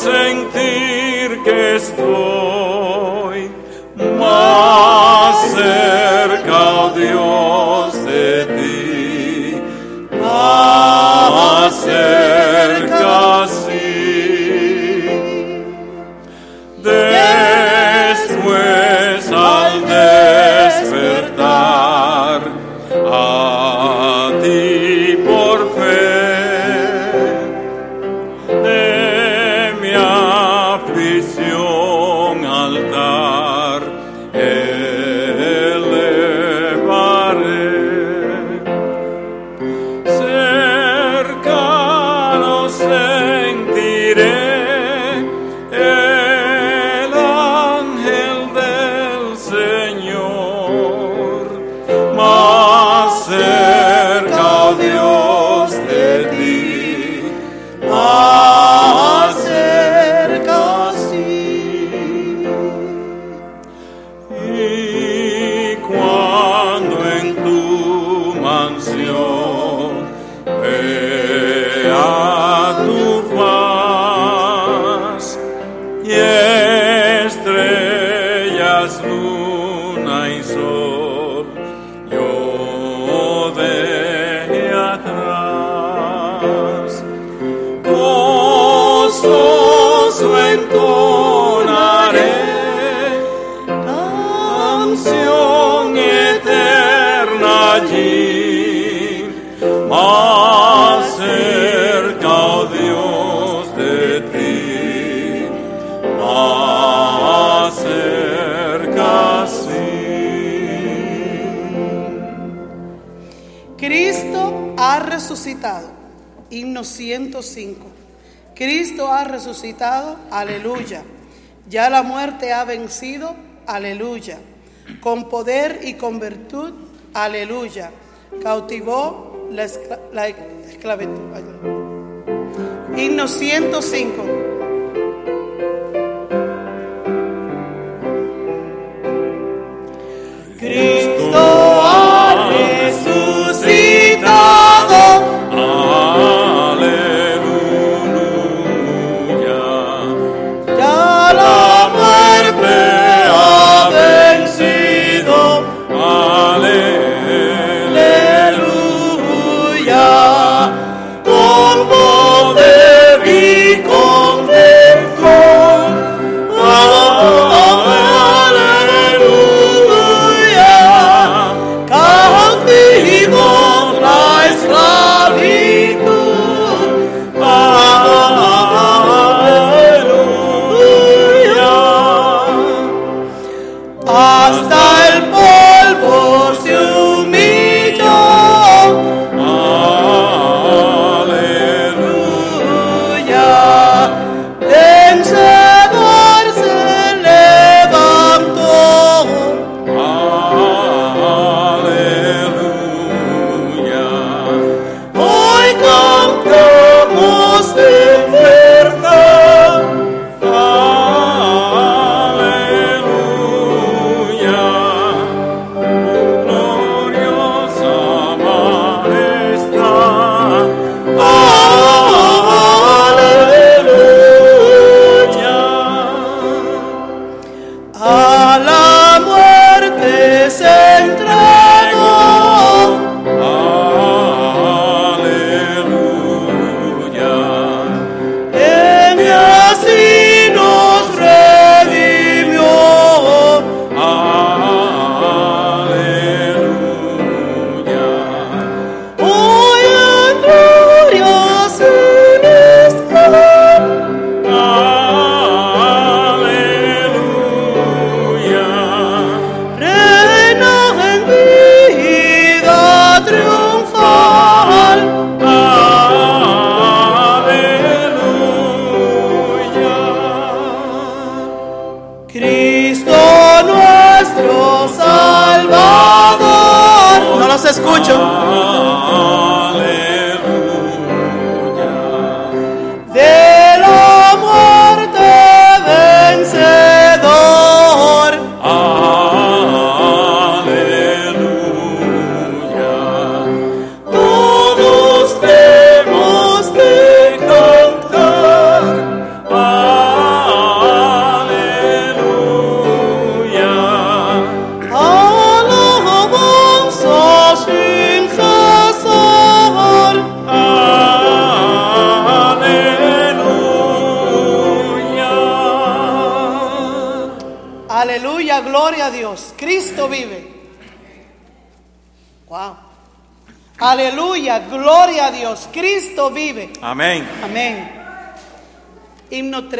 sentir que estoy himno 105. Cristo ha resucitado, aleluya. Ya la muerte ha vencido, aleluya. Con poder y con virtud, aleluya. Cautivó la, esclavitud. Himno 105.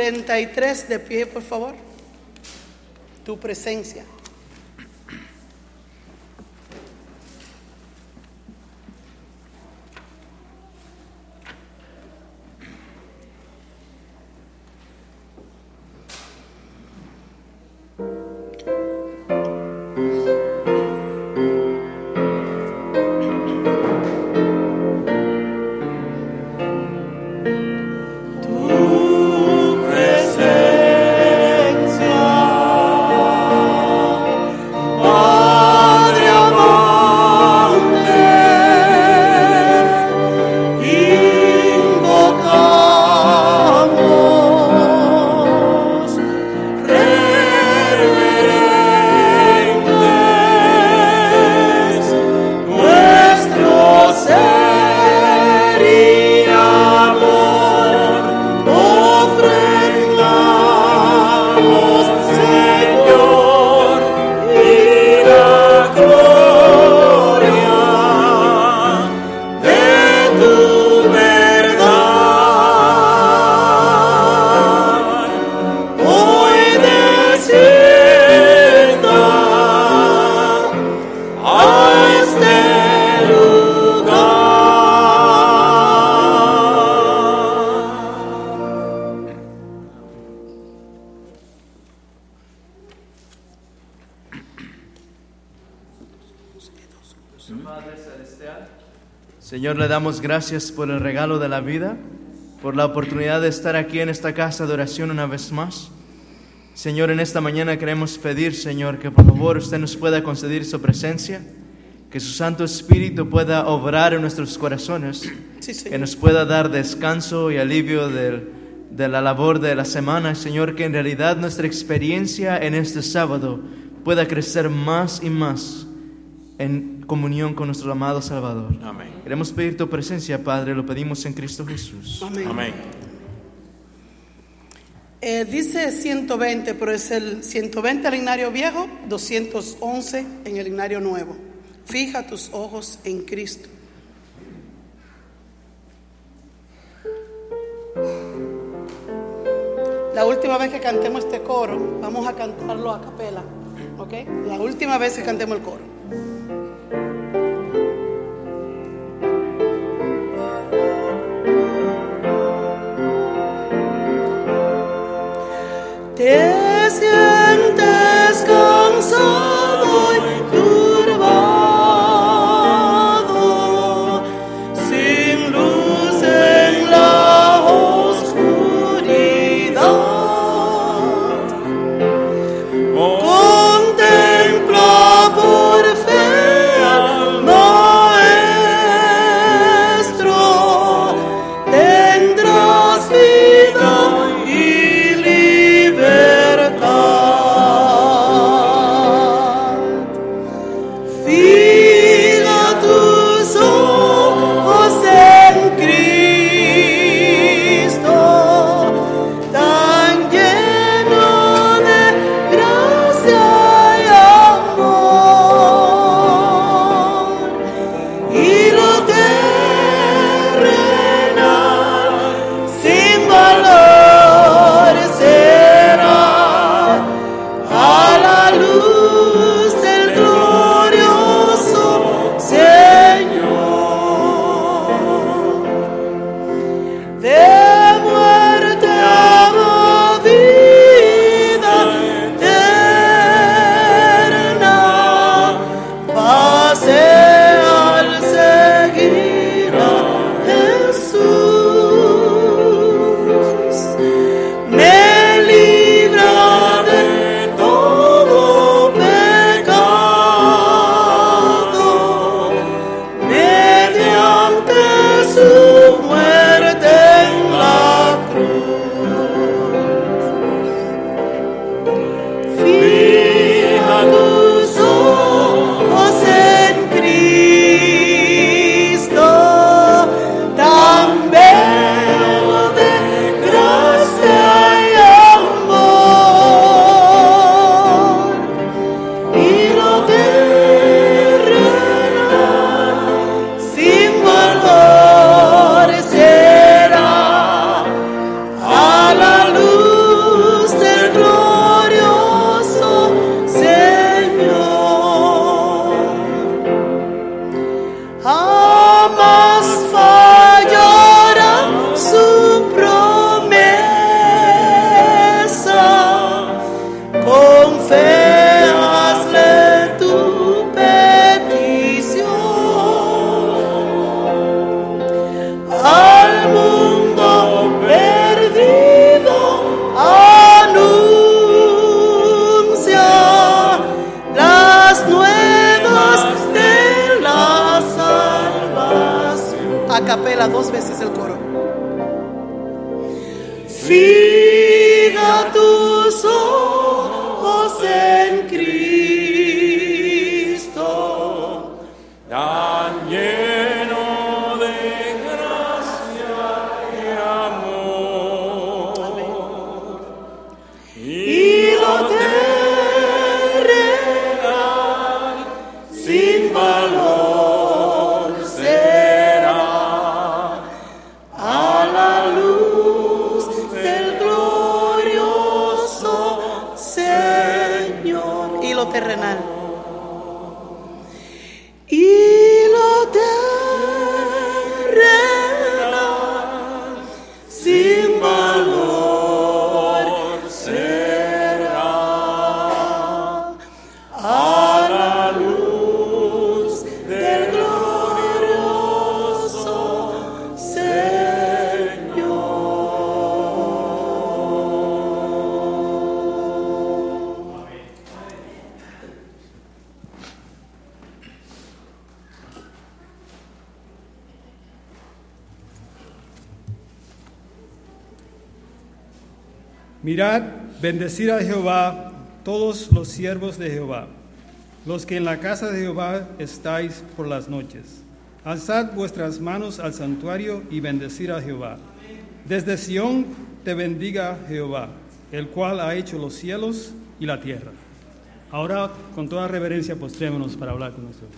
33 de pie, por favor. Tu presencia. Damos gracias por el regalo de la vida, por la oportunidad de estar aquí en esta casa de oración una vez más. Señor, en esta mañana queremos pedir, Señor, que por favor usted nos pueda conceder su presencia, que su Santo Espíritu pueda obrar en nuestros corazones, Sí, que nos pueda dar descanso y alivio del- de la labor de la semana, Señor, que en realidad nuestra experiencia en este sábado pueda crecer más y más en comunión con nuestro amado Salvador. Amén. Queremos pedir tu presencia, Padre, lo pedimos en Cristo Jesús. Amén. Amén. Eh, dice 120, pero es el 120 el linario viejo, 211 en el linario nuevo. Fija tus ojos en Cristo. La última vez que cantemos este coro, vamos a cantarlo a capela, ¿ok? La última vez que cantemos el coro. Te dos veces el coro. Mirad, bendecid a Jehová todos los siervos de Jehová, los que en la casa de Jehová estáis por las noches. Alzad vuestras manos al santuario y bendecid a Jehová. Desde Sión te bendiga Jehová, el cual ha hecho los cielos y la tierra. Ahora, con toda reverencia, postrémonos para hablar con nuestro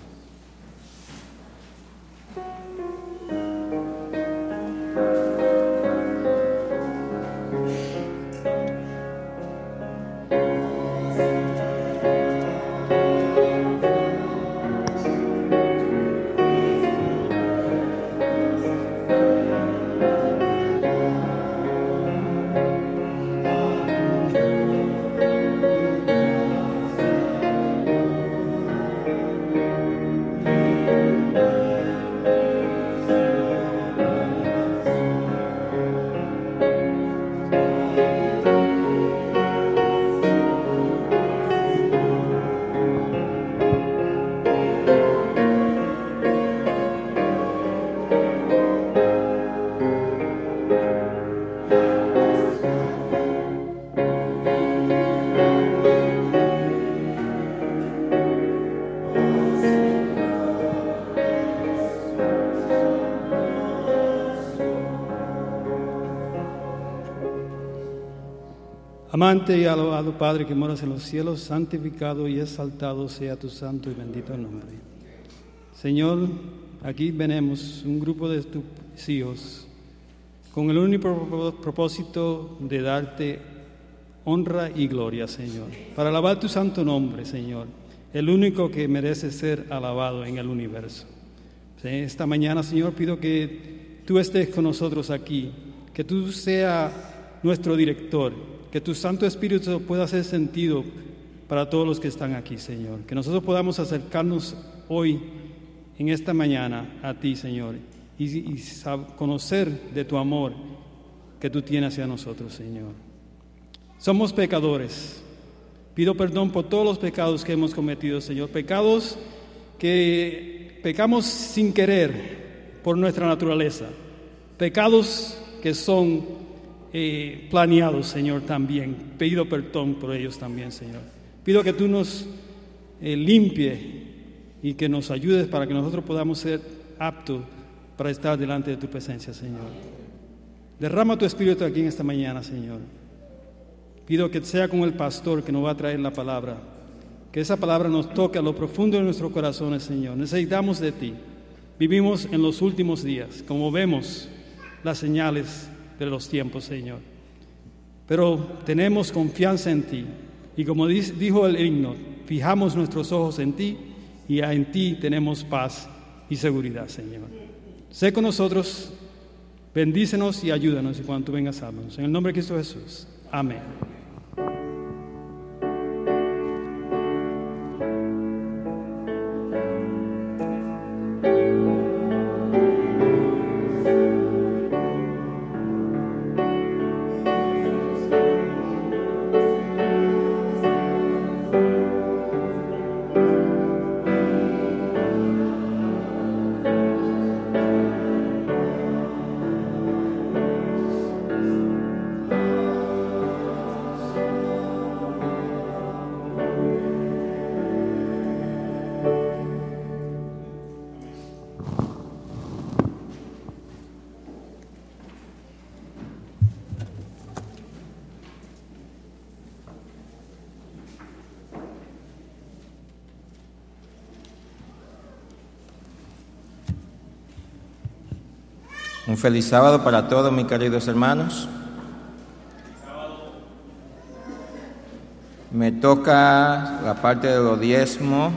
Amante y alabado Padre que moras en los cielos, santificado y exaltado sea tu santo y bendito nombre. Señor, aquí venimos un grupo de tus hijos con el único propósito de darte honra y gloria, Señor, para alabar tu santo nombre, Señor, el único que merece ser alabado en el universo. Esta mañana, Señor, pido que tú estés con nosotros aquí, que tú seas nuestro director, que tu Santo Espíritu pueda hacer sentido para todos los que están aquí, Señor. Que nosotros podamos acercarnos hoy, en esta mañana, a ti, Señor, y, conocer de tu amor que tú tienes hacia nosotros, Señor. Somos pecadores. Pido perdón por todos los pecados que hemos cometido, Señor. Pecados que pecamos sin querer por nuestra naturaleza. Pecados que son eh, planeados, Señor, también. Pido perdón por ellos también, Señor. Pido que tú nos eh, limpie y que nos ayudes para que nosotros podamos ser aptos para estar delante de tu presencia, Señor. Derrama tu espíritu aquí en esta mañana, Señor. Pido que sea con el pastor que nos va a traer la palabra. Que esa palabra nos toque a lo profundo de nuestros corazones, Señor. Necesitamos de ti. Vivimos en los últimos días, como vemos las señales de los tiempos, Señor. Pero tenemos confianza en ti. Y como dijo el himno, fijamos nuestros ojos en ti y en ti tenemos paz y seguridad, Señor. Sé con nosotros, bendícenos y ayúdanos y cuando tú vengas, háblanos. En el nombre de Cristo Jesús. Amén. Un feliz sábado para todos mis queridos hermanos. Me toca la parte de los diezmos.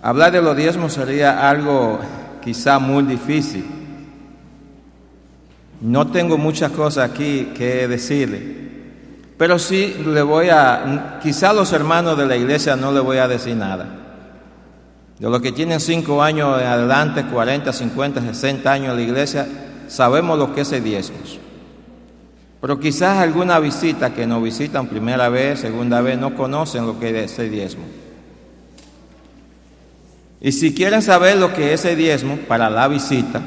Hablar de los diezmos sería algo quizá muy difícil. No tengo muchas cosas aquí que decirle, pero sí le voy a, quizá a los hermanos de la iglesia no le voy a decir nada. De los que tienen cinco años en adelante, 40, 50, 60 años en la iglesia, sabemos lo que es el diezmo. Pero quizás alguna visita que nos visitan primera vez, segunda vez, no conocen lo que es el diezmo. Y si quieren saber lo que es el diezmo para la visita,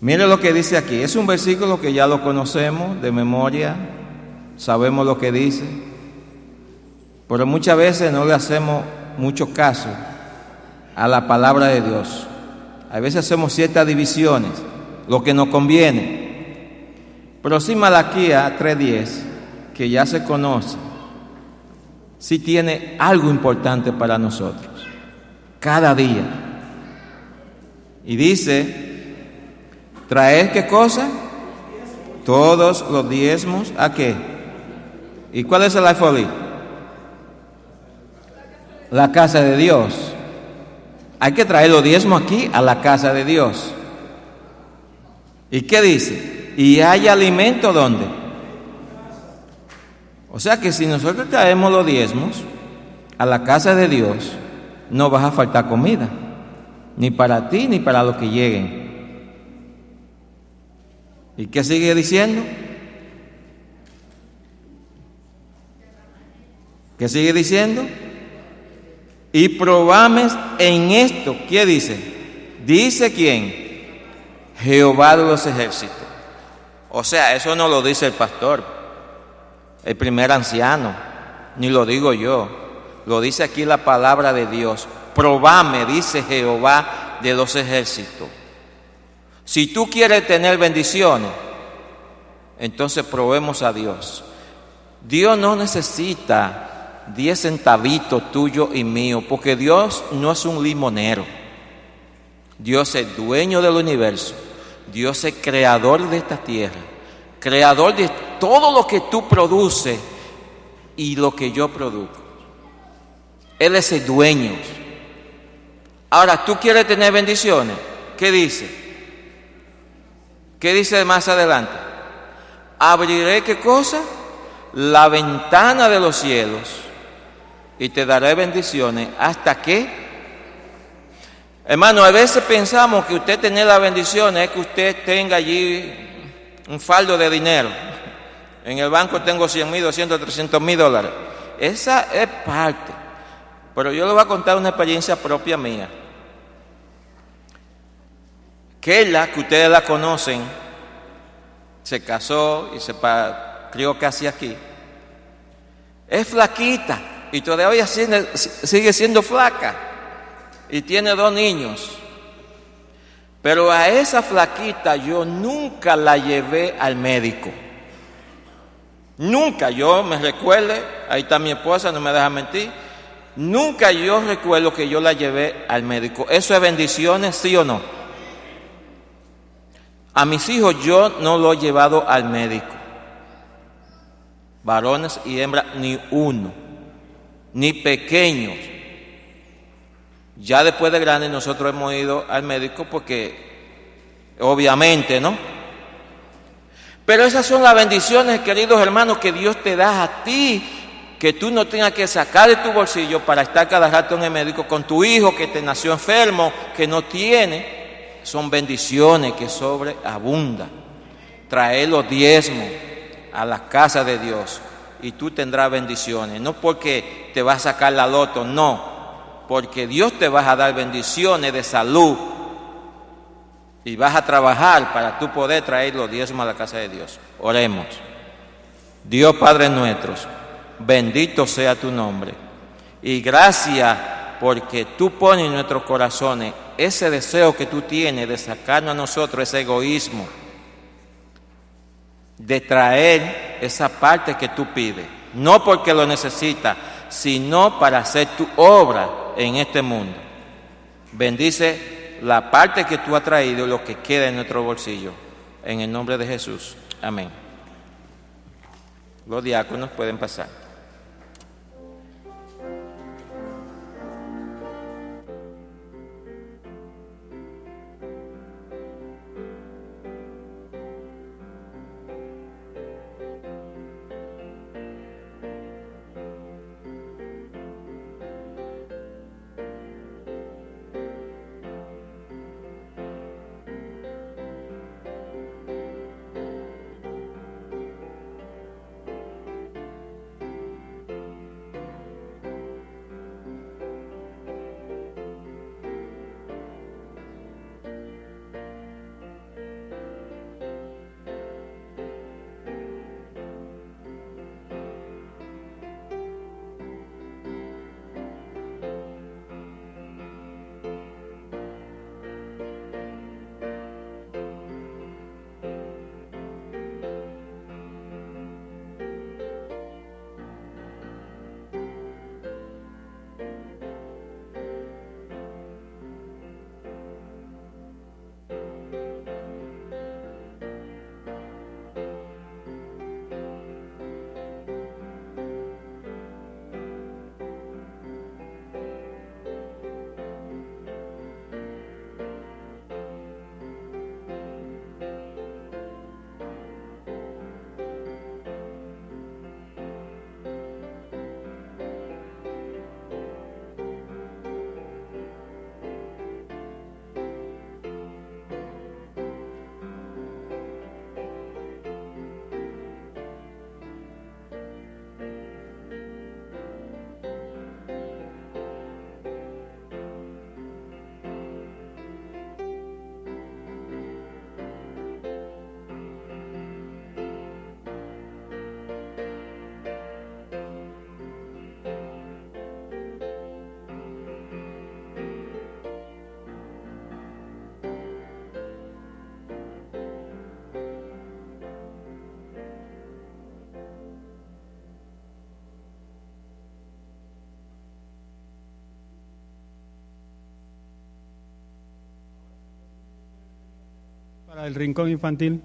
mire lo que dice aquí. Es un versículo que ya lo conocemos de memoria, sabemos lo que dice, pero muchas veces no le hacemos mucho caso a la palabra de Dios. A veces hacemos ciertas divisiones, lo que nos conviene. Pero sí Malaquía 3.10, que ya se conoce, sí tiene algo importante para nosotros, cada día. Y dice, traer qué cosa? Todos los diezmos, ¿a qué? ¿Y cuál es el alfolí? La casa de Dios. Hay que traer los diezmos aquí a la casa de Dios. ¿Y qué dice? ¿Y hay alimento dónde? O sea que si nosotros traemos los diezmos a la casa de Dios, no vas a faltar comida, ni para ti ni para los que lleguen. ¿Y qué sigue diciendo? ¿Qué sigue diciendo? Y probames en esto. ¿Qué dice? Dice quién? Jehová de los ejércitos. O sea, eso no lo dice el pastor, el primer anciano, ni lo digo yo. Lo dice aquí la palabra de Dios. Probame, dice Jehová de los ejércitos. Si tú quieres tener bendiciones, entonces probemos a Dios. Dios no necesita diez centavitos tuyo y mío, porque Dios no es un limonero. Dios es dueño del universo. Dios es creador de esta tierra, creador de todo lo que tú produces y lo que yo produzco. Él es el dueño. Ahora, ¿tú quieres tener bendiciones? ¿Qué dice? ¿Qué dice más adelante? Abriré qué cosa? La ventana de los cielos y te daré bendiciones hasta que Hermano, a veces pensamos que usted tener la bendición es que usted tenga allí un faldo de dinero. En el banco tengo 100 mil, 200, 300 mil dólares. Esa es parte. Pero yo le voy a contar una experiencia propia mía. Kela, que ustedes la conocen, se casó y se crió casi aquí. Es flaquita y todavía sigue siendo flaca y tiene dos niños. Pero a esa flaquita yo nunca la llevé al médico. Nunca yo me recuerde, ahí está mi esposa, no me deja mentir. Nunca yo recuerdo que yo la llevé al médico. ¿Eso es bendiciones, sí o no? A mis hijos yo no lo he llevado al médico. Varones y hembras, ni uno ni pequeños. Ya después de grandes nosotros hemos ido al médico porque, obviamente, ¿no? Pero esas son las bendiciones, queridos hermanos, que Dios te da a ti, que tú no tengas que sacar de tu bolsillo para estar cada rato en el médico con tu hijo que te nació enfermo, que no tiene. Son bendiciones que sobreabundan. Traer los diezmos a la casa de Dios y tú tendrás bendiciones. No porque te vas a sacar la loto, no. Porque Dios te va a dar bendiciones de salud. Y vas a trabajar para tú poder traer los diezmos a la casa de Dios. Oremos. Dios Padre nuestro, bendito sea tu nombre. Y gracias porque tú pones en nuestros corazones ese deseo que tú tienes de sacarnos a nosotros ese egoísmo de traer esa parte que tú pides, no porque lo necesitas, sino para hacer tu obra en este mundo. Bendice la parte que tú has traído, lo que queda en nuestro bolsillo. En el nombre de Jesús. Amén. Los diáconos pueden pasar. Para el rincón infantil.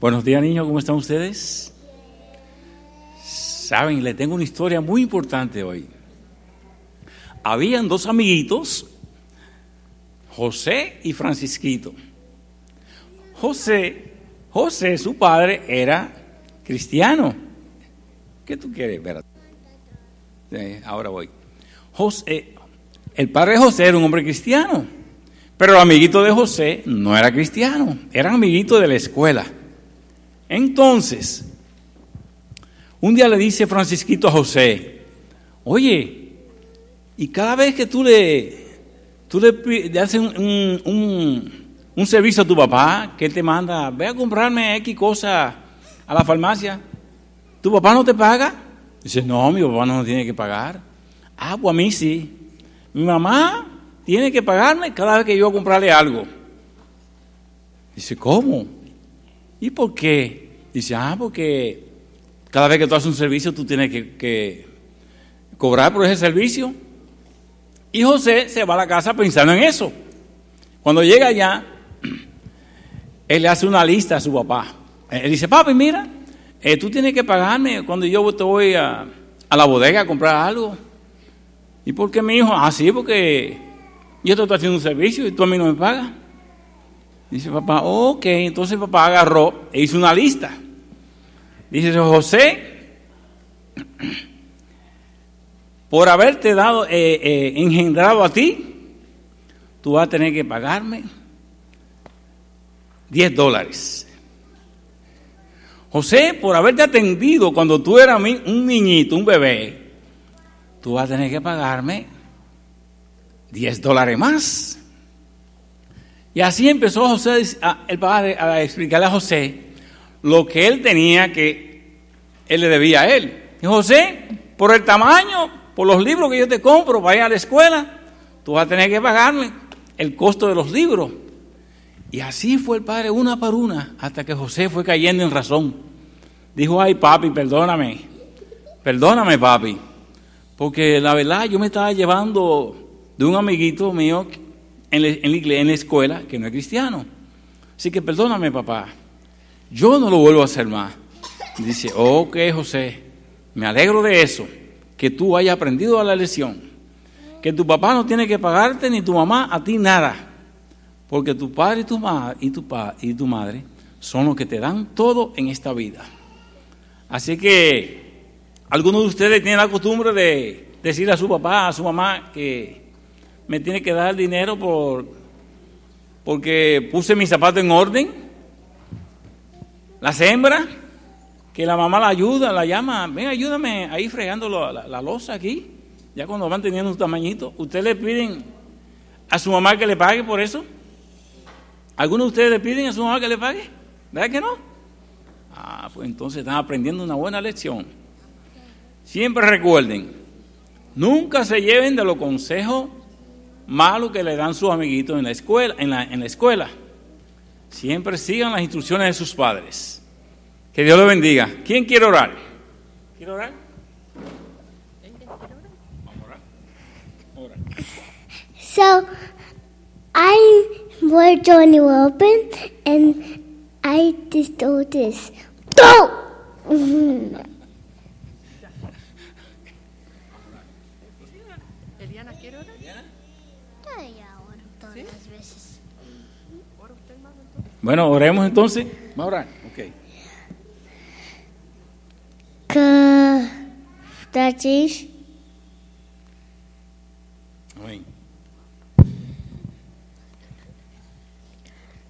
Buenos días niños, ¿cómo están ustedes? Saben, le tengo una historia muy importante hoy. Habían dos amiguitos, José y Francisquito. José, José, su padre, era cristiano. ¿Qué tú quieres? Espérate. Eh, ahora voy. José, el padre de José era un hombre cristiano, pero el amiguito de José no era cristiano, era amiguito de la escuela. Entonces, un día le dice Francisquito a José, oye, y cada vez que tú le, tú le, haces un, un, un, servicio a tu papá, que él te manda, ve a comprarme X cosa a la farmacia, ¿tu papá no te paga? Dice, no, mi papá no tiene que pagar. Ah, pues a mí sí. Mi mamá tiene que pagarme cada vez que yo comprarle algo. Dice, ¿cómo? ¿Y por qué? Dice, ah, porque cada vez que tú haces un servicio tú tienes que, que cobrar por ese servicio. Y José se va a la casa pensando en eso. Cuando llega allá, él le hace una lista a su papá. Él dice, papi, mira, eh, tú tienes que pagarme cuando yo te voy a, a la bodega a comprar algo. ¿Y por qué mi hijo? Ah, sí, porque yo te estoy haciendo un servicio y tú a mí no me pagas. Dice papá, ok, entonces papá agarró e hizo una lista. Dice José, por haberte dado, eh, eh, engendrado a ti, tú vas a tener que pagarme 10 dólares. José, por haberte atendido cuando tú eras un niñito, un bebé, tú vas a tener que pagarme 10 dólares más. Y así empezó José, el padre a explicarle a José lo que él tenía que él le debía a él. Y José, por el tamaño, por los libros que yo te compro para ir a la escuela, tú vas a tener que pagarme el costo de los libros. Y así fue el padre una por una, hasta que José fue cayendo en razón. Dijo, ay papi, perdóname, perdóname papi, porque la verdad yo me estaba llevando de un amiguito mío en la, escuela que no es cristiano. Así que perdóname papá, yo no lo vuelvo a hacer más. Dice, ok José, me alegro de eso, que tú hayas aprendido la lección, que tu papá no tiene que pagarte ni tu mamá a ti nada, porque tu padre y tu, ma y tu, pa y tu madre son los que te dan todo en esta vida. Así que algunos de ustedes tienen la costumbre de decir a su papá, a su mamá, que me tiene que dar dinero por, porque puse mi zapato en orden. Las hembras, que la mamá la ayuda, la llama, ven, ayúdame ahí fregando la, la, losa aquí, ya cuando van teniendo un tamañito. ¿Ustedes le piden a su mamá que le pague por eso? ¿Algunos de ustedes le piden a su mamá que le pague? ¿Verdad que no? Ah, pues entonces están aprendiendo una buena lección. Siempre recuerden, nunca se lleven de los consejos malos que le dan sus amiguitos en la escuela. En la, en la escuela. Siempre sigan las instrucciones de sus padres. Que Dios los bendiga. ¿Quién quiere orar? ¿Quiere orar? Vamos a orar. So, I were Johnny Open and I just do this. ¡No! Eliana, ¿quiere orar? todas las veces. Bueno, oremos entonces. Vamos a orar. Ok. Que Amén.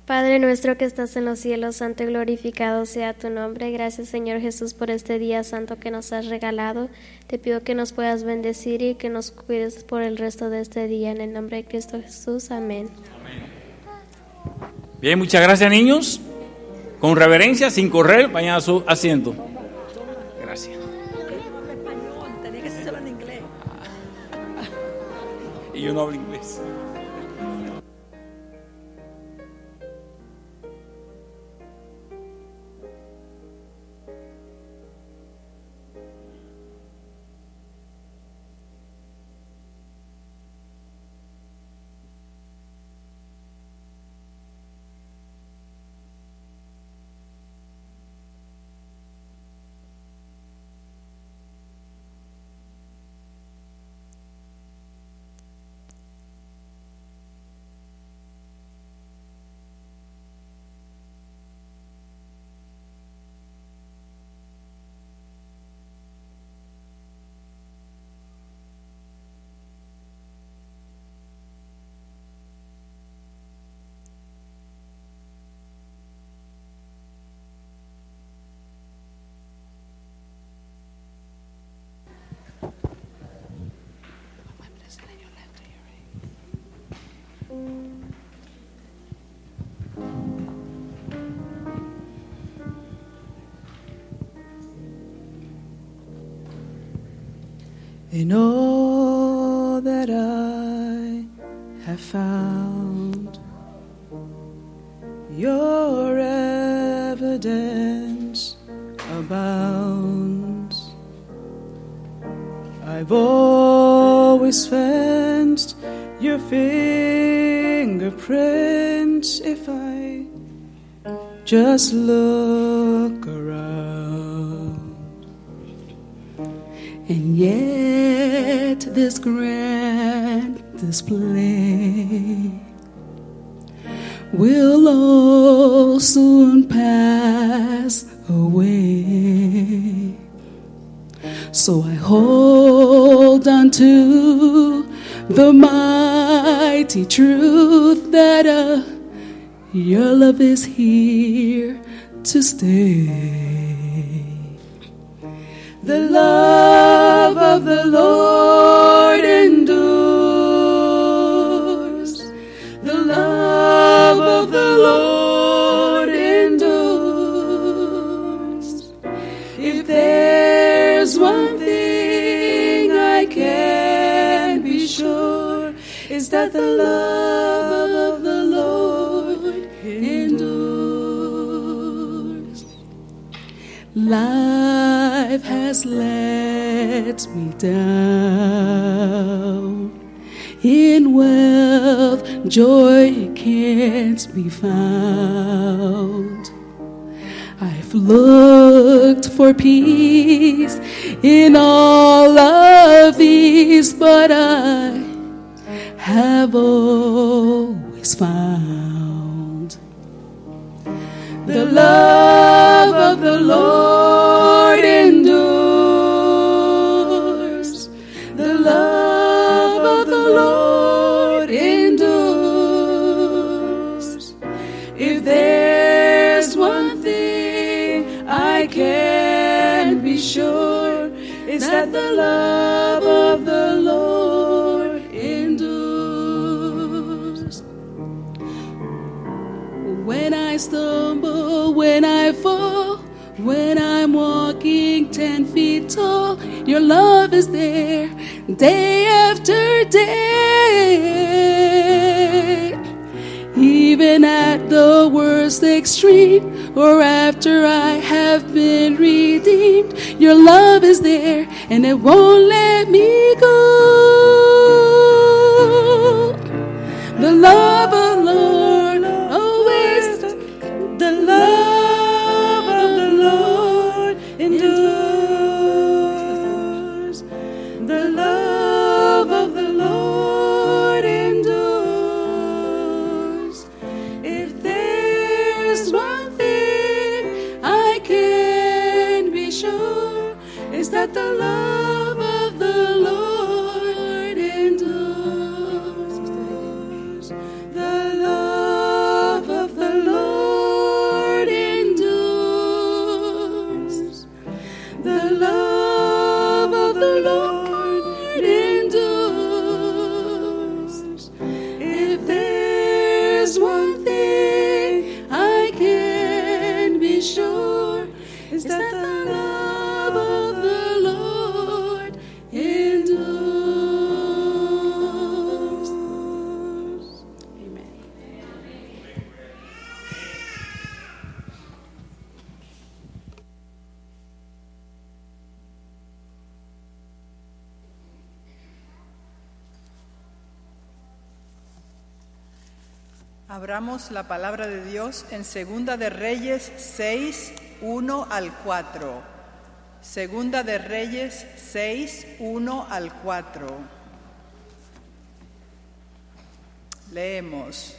Padre nuestro que estás en los cielos, santo y glorificado sea tu nombre. Gracias Señor Jesús por este día santo que nos has regalado. Te pido que nos puedas bendecir y que nos cuides por el resto de este día. En el nombre de Cristo Jesús. Amén. Bien, muchas gracias niños. Con reverencia, sin correr, vayan a su asiento. Gracias. Y yo no hablo in all that I have found. Your evidence abounds. I've always fenced your fingerprints if I just look this grand display will all soon pass away. So I hold on to the mighty truth that uh, your love is here to stay. The love has let me down. In wealth, joy can't be found. I've looked for peace in all of these, but I have always found the love of the Lord day after day. Even at the worst extreme, or after I have been redeemed, your love is there and it won't let me go. The love of Abramos la palabra de Dios en Segunda de Reyes 6, 1 al 4. Segunda de Reyes 6, 1 al 4. Leemos.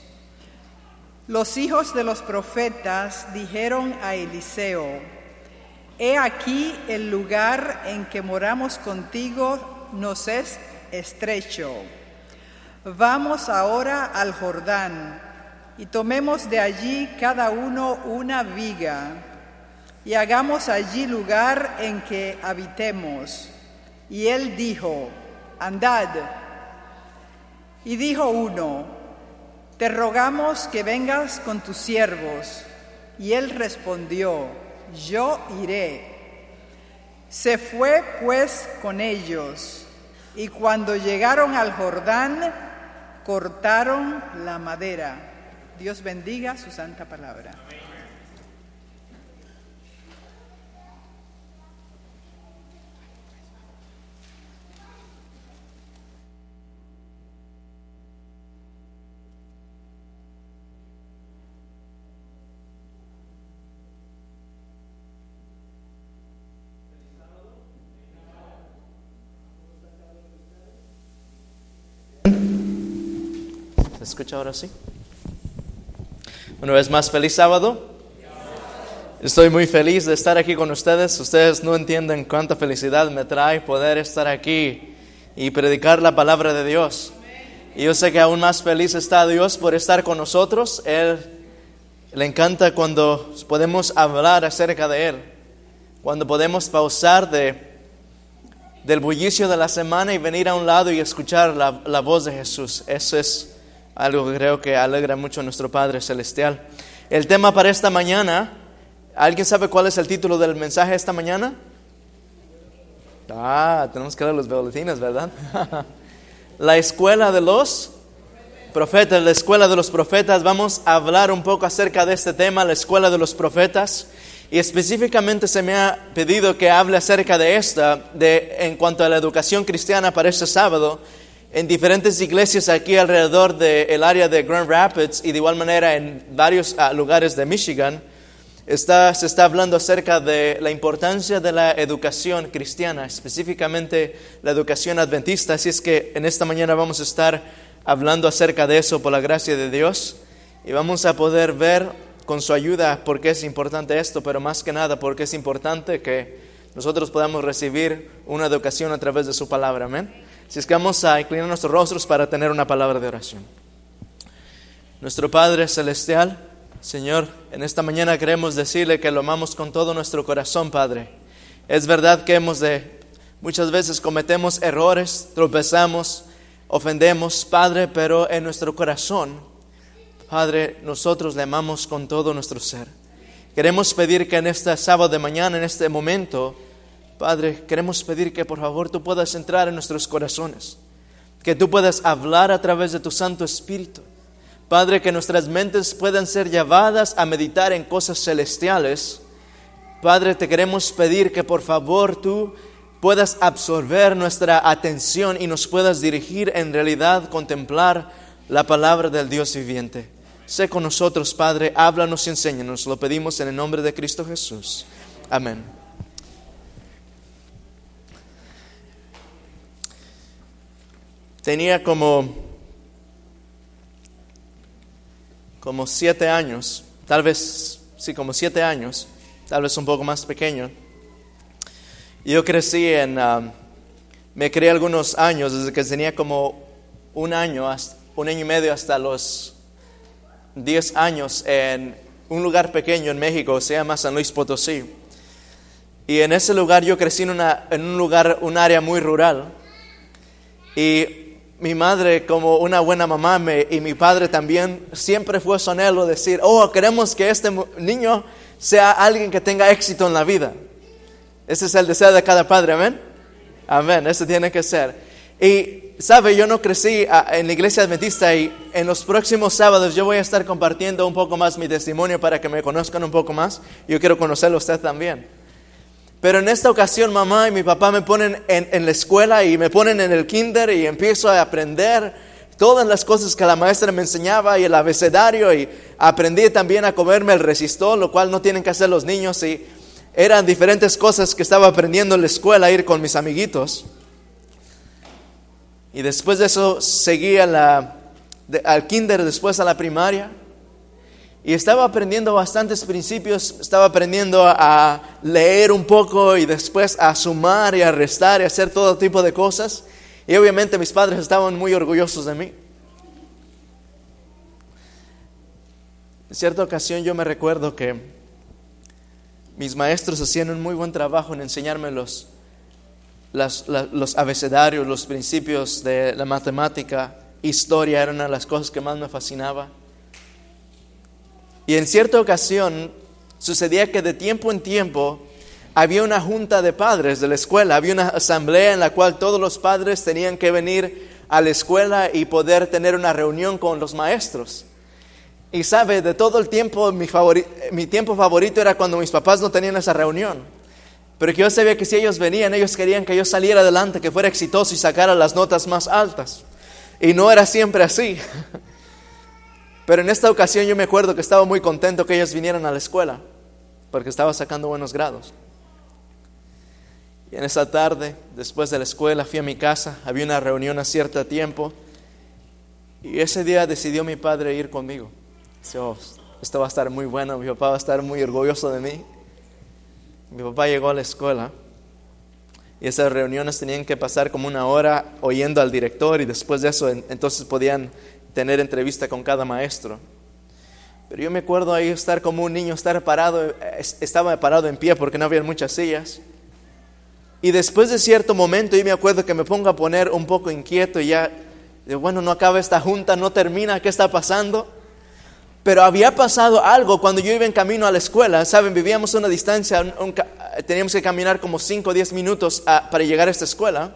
Los hijos de los profetas dijeron a Eliseo, He aquí el lugar en que moramos contigo nos es estrecho. Vamos ahora al Jordán y tomemos de allí cada uno una viga y hagamos allí lugar en que habitemos. Y él dijo, andad. Y dijo uno, te rogamos que vengas con tus siervos. Y él respondió, yo iré. Se fue pues con ellos, Y cuando llegaron al Jordán, cortaron la madera. Dios bendiga su santa palabra. ¿Se escucha ahora sí? Una vez más, feliz sábado. Estoy muy feliz de estar aquí con ustedes. Ustedes no entienden cuánta felicidad me trae poder estar aquí y predicar la palabra de Dios. Y yo sé que aún más feliz está Dios por estar con nosotros. Él le encanta cuando podemos hablar acerca de Él, cuando podemos pausar de, del bullicio de la semana y venir a un lado y escuchar la, la voz de Jesús. Eso es algo que creo que alegra mucho a nuestro Padre Celestial. El tema para esta mañana, ¿alguien sabe cuál es el título del mensaje esta mañana? Ah, tenemos que leer los boletines, ¿verdad? la escuela de los profetas, la escuela de los profetas. Vamos a hablar un poco acerca de este tema, la escuela de los profetas. Y específicamente se me ha pedido que hable acerca de esta, de, en cuanto a la educación cristiana para este sábado en diferentes iglesias aquí alrededor del área de Grand Rapids y de igual manera en varios uh, lugares de Michigan, está, se está hablando acerca de la importancia de la educación cristiana, específicamente la educación adventista. Así es que en esta mañana vamos a estar hablando acerca de eso por la gracia de Dios y vamos a poder ver con su ayuda por qué es importante esto, pero más que nada porque es importante que nosotros podamos recibir una educación a través de su palabra. Amén. Si es que vamos a inclinar nuestros rostros para tener una palabra de oración. Nuestro Padre Celestial, Señor, en esta mañana queremos decirle que lo amamos con todo nuestro corazón, Padre. Es verdad que hemos de, muchas veces cometemos errores, tropezamos, ofendemos, Padre, pero en nuestro corazón, Padre, nosotros le amamos con todo nuestro ser. Queremos pedir que en este sábado de mañana, en este momento, Padre, queremos pedir que por favor tú puedas entrar en nuestros corazones, que tú puedas hablar a través de tu Santo Espíritu. Padre, que nuestras mentes puedan ser llevadas a meditar en cosas celestiales. Padre, te queremos pedir que por favor tú puedas absorber nuestra atención y nos puedas dirigir en realidad, contemplar la palabra del Dios viviente. Sé con nosotros, Padre, háblanos y enséñanos. Lo pedimos en el nombre de Cristo Jesús. Amén. Tenía como, como siete años, tal vez, sí, como siete años, tal vez un poco más pequeño. Yo crecí en, um, me crié algunos años, desde que tenía como un año, hasta, un año y medio hasta los diez años en un lugar pequeño en México, se llama San Luis Potosí. Y en ese lugar yo crecí en, una, en un lugar, un área muy rural. Y mi madre como una buena mamá me, y mi padre también siempre fue su anhelo decir, oh, queremos que este niño sea alguien que tenga éxito en la vida. Ese es el deseo de cada padre, amén. Amén, eso tiene que ser. Y, sabe, yo no crecí ah, en la iglesia adventista y en los próximos sábados yo voy a estar compartiendo un poco más mi testimonio para que me conozcan un poco más. Yo quiero conocerlo usted también. Pero en esta ocasión mamá y mi papá me ponen en, la escuela y me ponen en el kinder y empiezo a aprender todas las cosas que la maestra me enseñaba y el abecedario y aprendí también a comerme el resistol, lo cual no tienen que hacer los niños y eran diferentes cosas que estaba aprendiendo en la escuela, ir con mis amiguitos. Y después de eso seguí al kinder, después a la primaria. Y estaba aprendiendo bastantes principios, estaba aprendiendo a leer un poco y después a sumar y a restar y hacer todo tipo de cosas. Y obviamente mis padres estaban muy orgullosos de mí. En cierta ocasión yo me recuerdo que mis maestros hacían un muy buen trabajo en enseñarme los, los abecedarios, los principios de la matemática, historia, era una de las cosas que más me fascinaba. Y en cierta ocasión sucedía que de tiempo en tiempo había una junta de padres de la escuela, había una asamblea en la cual todos los padres tenían que venir a la escuela y poder tener una reunión con los maestros. Y sabe, de todo el tiempo, mi, mi tiempo favorito era cuando mis papás no tenían esa reunión. Pero que yo sabía que si ellos venían, ellos querían que yo saliera adelante, que fuera exitoso y sacara las notas más altas. Y no era siempre así. Pero en esta ocasión yo me acuerdo que estaba muy contento que ellos vinieran a la escuela, porque estaba sacando buenos grados. Y en esa tarde, después de la escuela, fui a mi casa, había una reunión a cierto tiempo, y ese día decidió mi padre ir conmigo. Dice, "Oh, esto va a estar muy bueno, mi papá va a estar muy orgulloso de mí. Mi papá llegó a la escuela y esas reuniones tenían que pasar como una hora oyendo al director y después de eso en- entonces podían tener entrevista con cada maestro. Pero yo me acuerdo ahí estar como un niño, estar parado, es- estaba parado en pie porque no había muchas sillas. Y después de cierto momento yo me acuerdo que me pongo a poner un poco inquieto y ya, de, bueno, no acaba esta junta, no termina, ¿qué está pasando? Pero había pasado algo cuando yo iba en camino a la escuela, ¿saben? Vivíamos a una distancia, teníamos que caminar como 5 o 10 minutos a- para llegar a esta escuela.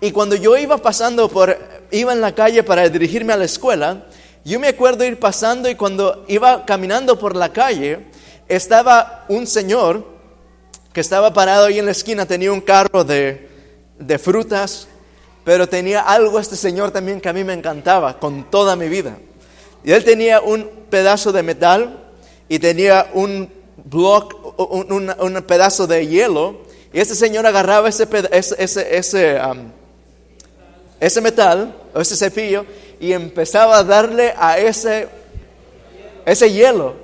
Y cuando yo iba pasando por, iba en la calle para dirigirme a la escuela, yo me acuerdo ir pasando y cuando iba caminando por la calle, estaba un señor que estaba parado ahí en la esquina, tenía un carro de, de frutas, pero tenía algo este señor también que a mí me encantaba con toda mi vida. Y él tenía un pedazo de metal y tenía un block, un, un- pedazo de hielo. Y este señor agarraba ese, ese, ese, ese metal o ese cepillo y empezaba a darle a ese, ese hielo.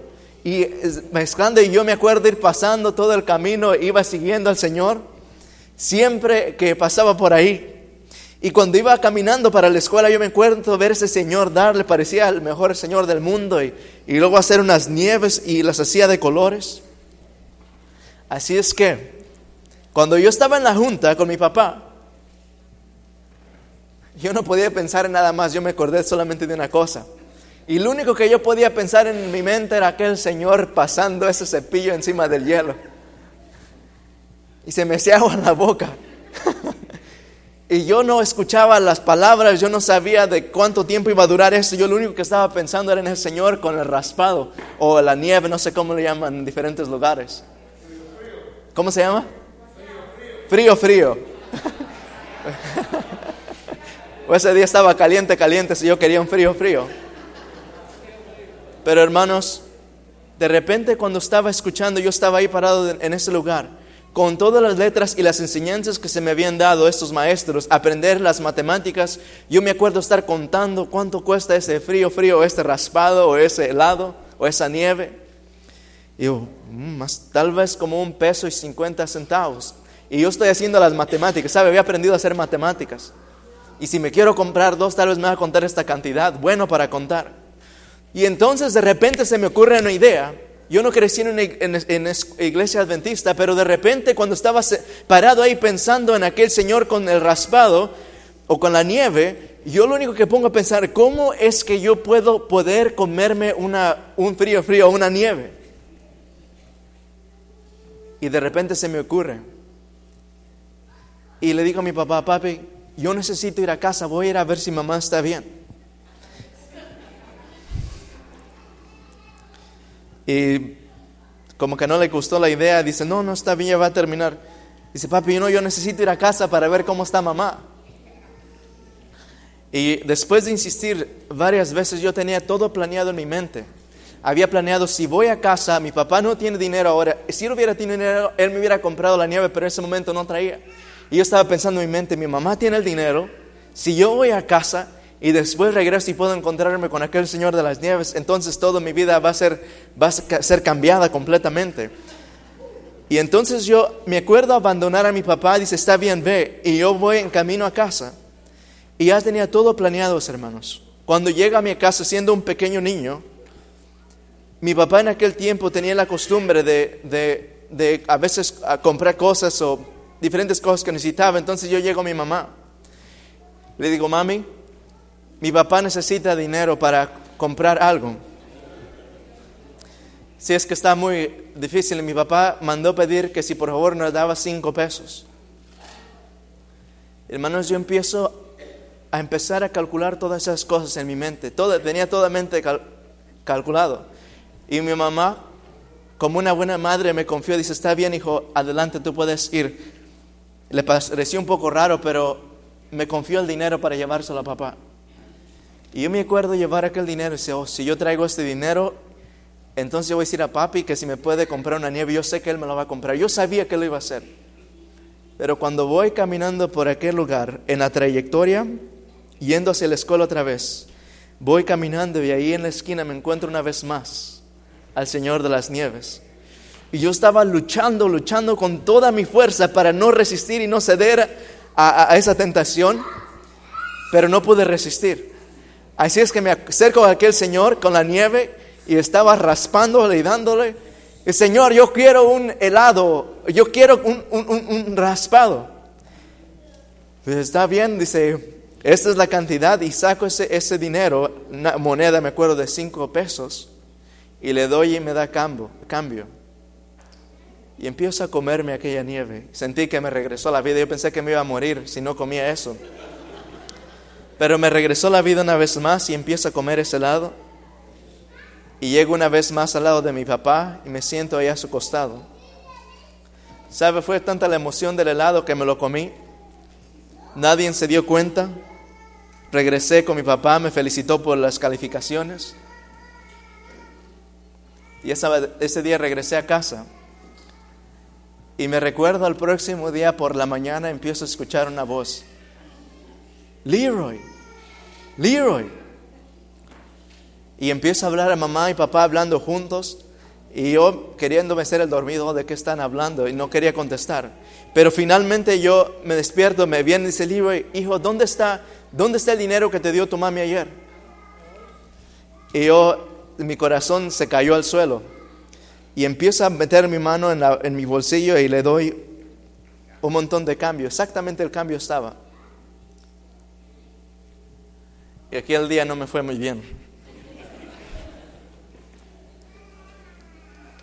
Y mezclando, y yo me acuerdo ir pasando todo el camino, iba siguiendo al Señor, siempre que pasaba por ahí. Y cuando iba caminando para la escuela, yo me acuerdo ver ese señor darle, parecía el mejor señor del mundo, y, y luego hacer unas nieves y las hacía de colores. Así es que, cuando yo estaba en la junta con mi papá, yo no podía pensar en nada más, yo me acordé solamente de una cosa. Y lo único que yo podía pensar en mi mente era aquel señor pasando ese cepillo encima del hielo. Y se me hacía agua en la boca. y yo no escuchaba las palabras, yo no sabía de cuánto tiempo iba a durar eso. Yo lo único que estaba pensando era en el señor con el raspado o la nieve, no sé cómo le llaman en diferentes lugares. ¿Cómo se llama? Frío, frío. o ese día estaba caliente, caliente, si yo quería un frío, frío. Pero hermanos, de repente cuando estaba escuchando, yo estaba ahí parado en ese lugar, con todas las letras y las enseñanzas que se me habían dado estos maestros, aprender las matemáticas, yo me acuerdo estar contando cuánto cuesta ese frío, frío, o este raspado, o ese helado, o esa nieve. Y yo, "Mm, más, tal vez como un peso y 50 centavos. Y yo estoy haciendo las matemáticas, ¿sabe? Había aprendido a hacer matemáticas. Y si me quiero comprar dos, tal vez me va a contar esta cantidad, bueno para contar. Y entonces de repente se me ocurre una idea. Yo no crecí en una iglesia adventista, pero de repente cuando estaba parado ahí pensando en aquel señor con el raspado o con la nieve, yo lo único que pongo a pensar, ¿cómo es que yo puedo poder comerme una, un frío frío o una nieve? Y de repente se me ocurre. Y le digo a mi papá, papi, yo necesito ir a casa, voy a ir a ver si mamá está bien. Y como que no le gustó la idea, dice, no, no está bien, ya va a terminar. Dice, papi, no, yo necesito ir a casa para ver cómo está mamá. Y después de insistir varias veces, yo tenía todo planeado en mi mente. Había planeado, si voy a casa, mi papá no tiene dinero ahora. Si él hubiera tenido dinero, él me hubiera comprado la nieve, pero en ese momento no traía. Y yo estaba pensando en mi mente, mi mamá tiene el dinero. Si yo voy a casa y después regreso y puedo encontrarme con aquel señor de las nieves, entonces toda mi vida va a ser, va a ser cambiada completamente. Y entonces yo me acuerdo abandonar a mi papá, dice, está bien, ve. Y yo voy en camino a casa. Y ya tenía todo planeado, hermanos. Cuando llega a mi casa siendo un pequeño niño, mi papá en aquel tiempo tenía la costumbre de, de, a veces comprar cosas o diferentes cosas que necesitaba. Entonces yo llego a mi mamá. Le digo, mami, mi papá necesita dinero para comprar algo. si es que está muy difícil, mi papá mandó pedir que si por favor nos daba cinco pesos. Hermanos, yo empiezo a empezar a calcular todas esas cosas en mi mente. Todo, tenía toda mente cal- calculado. Y mi mamá, como una buena madre, me confió, dice, está bien, hijo, adelante, tú puedes ir. Le pareció un poco raro, pero me confió el dinero para llevárselo a papá. Y yo me acuerdo llevar aquel dinero y dice, oh, si yo traigo este dinero, entonces voy a decir a papi que si me puede comprar una nieve, yo sé que él me lo va a comprar. Yo sabía que lo iba a hacer. Pero cuando voy caminando por aquel lugar, en la trayectoria, yendo hacia la escuela otra vez, voy caminando y ahí en la esquina me encuentro una vez más al Señor de las Nieves. Y yo estaba luchando, luchando con toda mi fuerza para no resistir y no ceder a, esa tentación, pero no pude resistir. Así es que me acerco a aquel Señor con la nieve y estaba raspándole y dándole. Señor, yo quiero un helado, yo quiero un, un- un- raspado. Está bien, dice, esta es la cantidad y saco ese, ese dinero, una moneda, me acuerdo, de cinco pesos, y le doy y me da cambio. cambio. Y empiezo a comerme aquella nieve. Sentí que me regresó la vida. Yo pensé que me iba a morir si no comía eso. Pero me regresó la vida una vez más y empiezo a comer ese helado. Y llego una vez más al lado de mi papá y me siento ahí a su costado. ¿Sabe? Fue tanta la emoción del helado que me lo comí. Nadie se dio cuenta. Regresé con mi papá, me felicitó por las calificaciones. Y ese día regresé a casa. Y me recuerdo al próximo día por la mañana empiezo a escuchar una voz. Leroy, Leroy. Y empiezo a hablar a mamá y papá hablando juntos. Y yo queriéndome ser el dormido, ¿de qué están hablando? Y no quería contestar. Pero finalmente yo me despierto, me viene y dice, Leroy, hijo, ¿dónde está, ¿dónde está el dinero que te dio tu mami ayer? Y yo, mi corazón se cayó al suelo. Y empiezo a meter mi mano en, mi bolsillo y le doy un montón de cambio. Exactamente el cambio estaba. Y aquel día no me fue muy bien.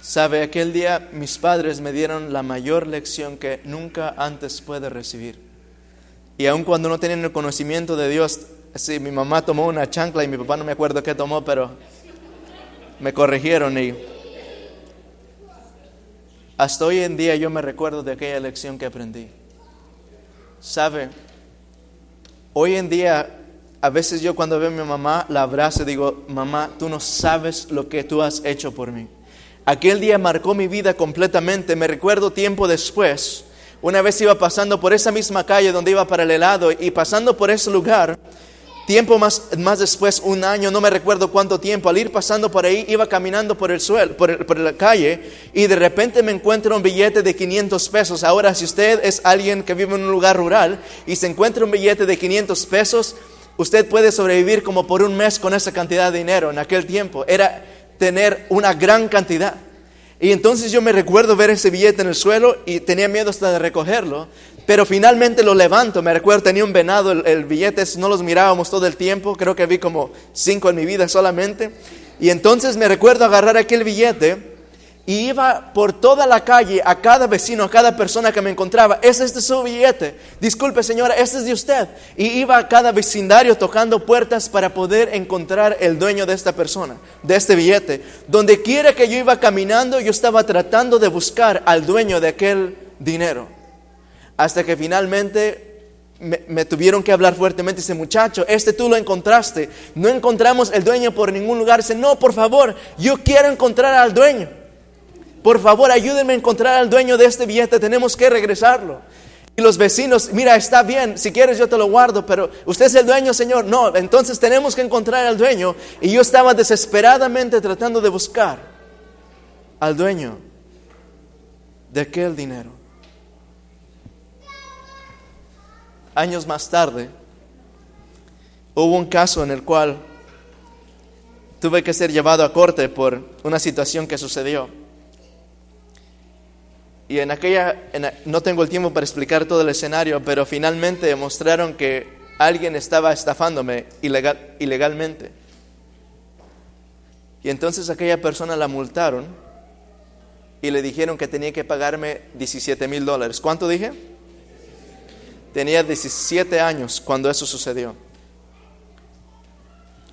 Sabe, aquel día mis padres me dieron la mayor lección que nunca antes pude recibir. Y aun cuando no tenían el conocimiento de Dios, sí, mi mamá tomó una chancla y mi papá no me acuerdo qué tomó, pero me corrigieron y hasta hoy en día yo me recuerdo de aquella lección que aprendí. ¿Sabe? Hoy en día, a veces yo cuando veo a mi mamá, la abrazo y digo, mamá, tú no sabes lo que tú has hecho por mí. Aquel día marcó mi vida completamente. Me recuerdo tiempo después, una vez iba pasando por esa misma calle donde iba para el helado y pasando por ese lugar, tiempo más, más después, un año, no me recuerdo cuánto tiempo, al ir pasando por ahí, iba caminando por el suelo, por, el- por la calle y de repente me encuentro un billete de 500 pesos. Ahora, si usted es alguien que vive en un lugar rural y se encuentra un billete de 500 pesos, usted puede sobrevivir como por un mes con esa cantidad de dinero. En aquel tiempo era tener una gran cantidad. Y entonces yo me recuerdo ver ese billete en el suelo y tenía miedo hasta de recogerlo, pero finalmente lo levanto. Me recuerdo, tenía un venado, el, el billete, no los mirábamos todo el tiempo, creo que vi como cinco en mi vida solamente. Y entonces me recuerdo agarrar aquel billete y iba por toda la calle a cada vecino, a cada persona que me encontraba. ¿Es este su billete? Disculpe señora, este es de usted. Y iba a cada vecindario tocando puertas para poder encontrar el dueño de esta persona, de este billete. Donde quiera que yo iba caminando, yo estaba tratando de buscar al dueño de aquel dinero. Hasta que finalmente me, tuvieron que hablar fuertemente. Dice, muchacho, este tú lo encontraste. No encontramos el dueño por ningún lugar. Dice, no, por favor, yo quiero encontrar al dueño. Por favor, ayúdenme a encontrar al dueño de este billete. Tenemos que regresarlo. Y los vecinos, mira, está bien, si quieres yo te lo guardo, pero usted es el dueño, Señor. No, entonces tenemos que encontrar al dueño. Y yo estaba desesperadamente tratando de buscar al dueño de aquel dinero. Años más tarde, hubo un caso en el cual tuve que ser llevado a corte por una situación que sucedió. Y en aquella, no tengo el tiempo para explicar todo el escenario, pero finalmente demostraron que alguien estaba estafándome ilegal, ilegalmente. Y entonces aquella persona la multaron y le dijeron que tenía que pagarme 17 mil dólares. ¿Cuánto dije? Tenía 17 años cuando eso sucedió.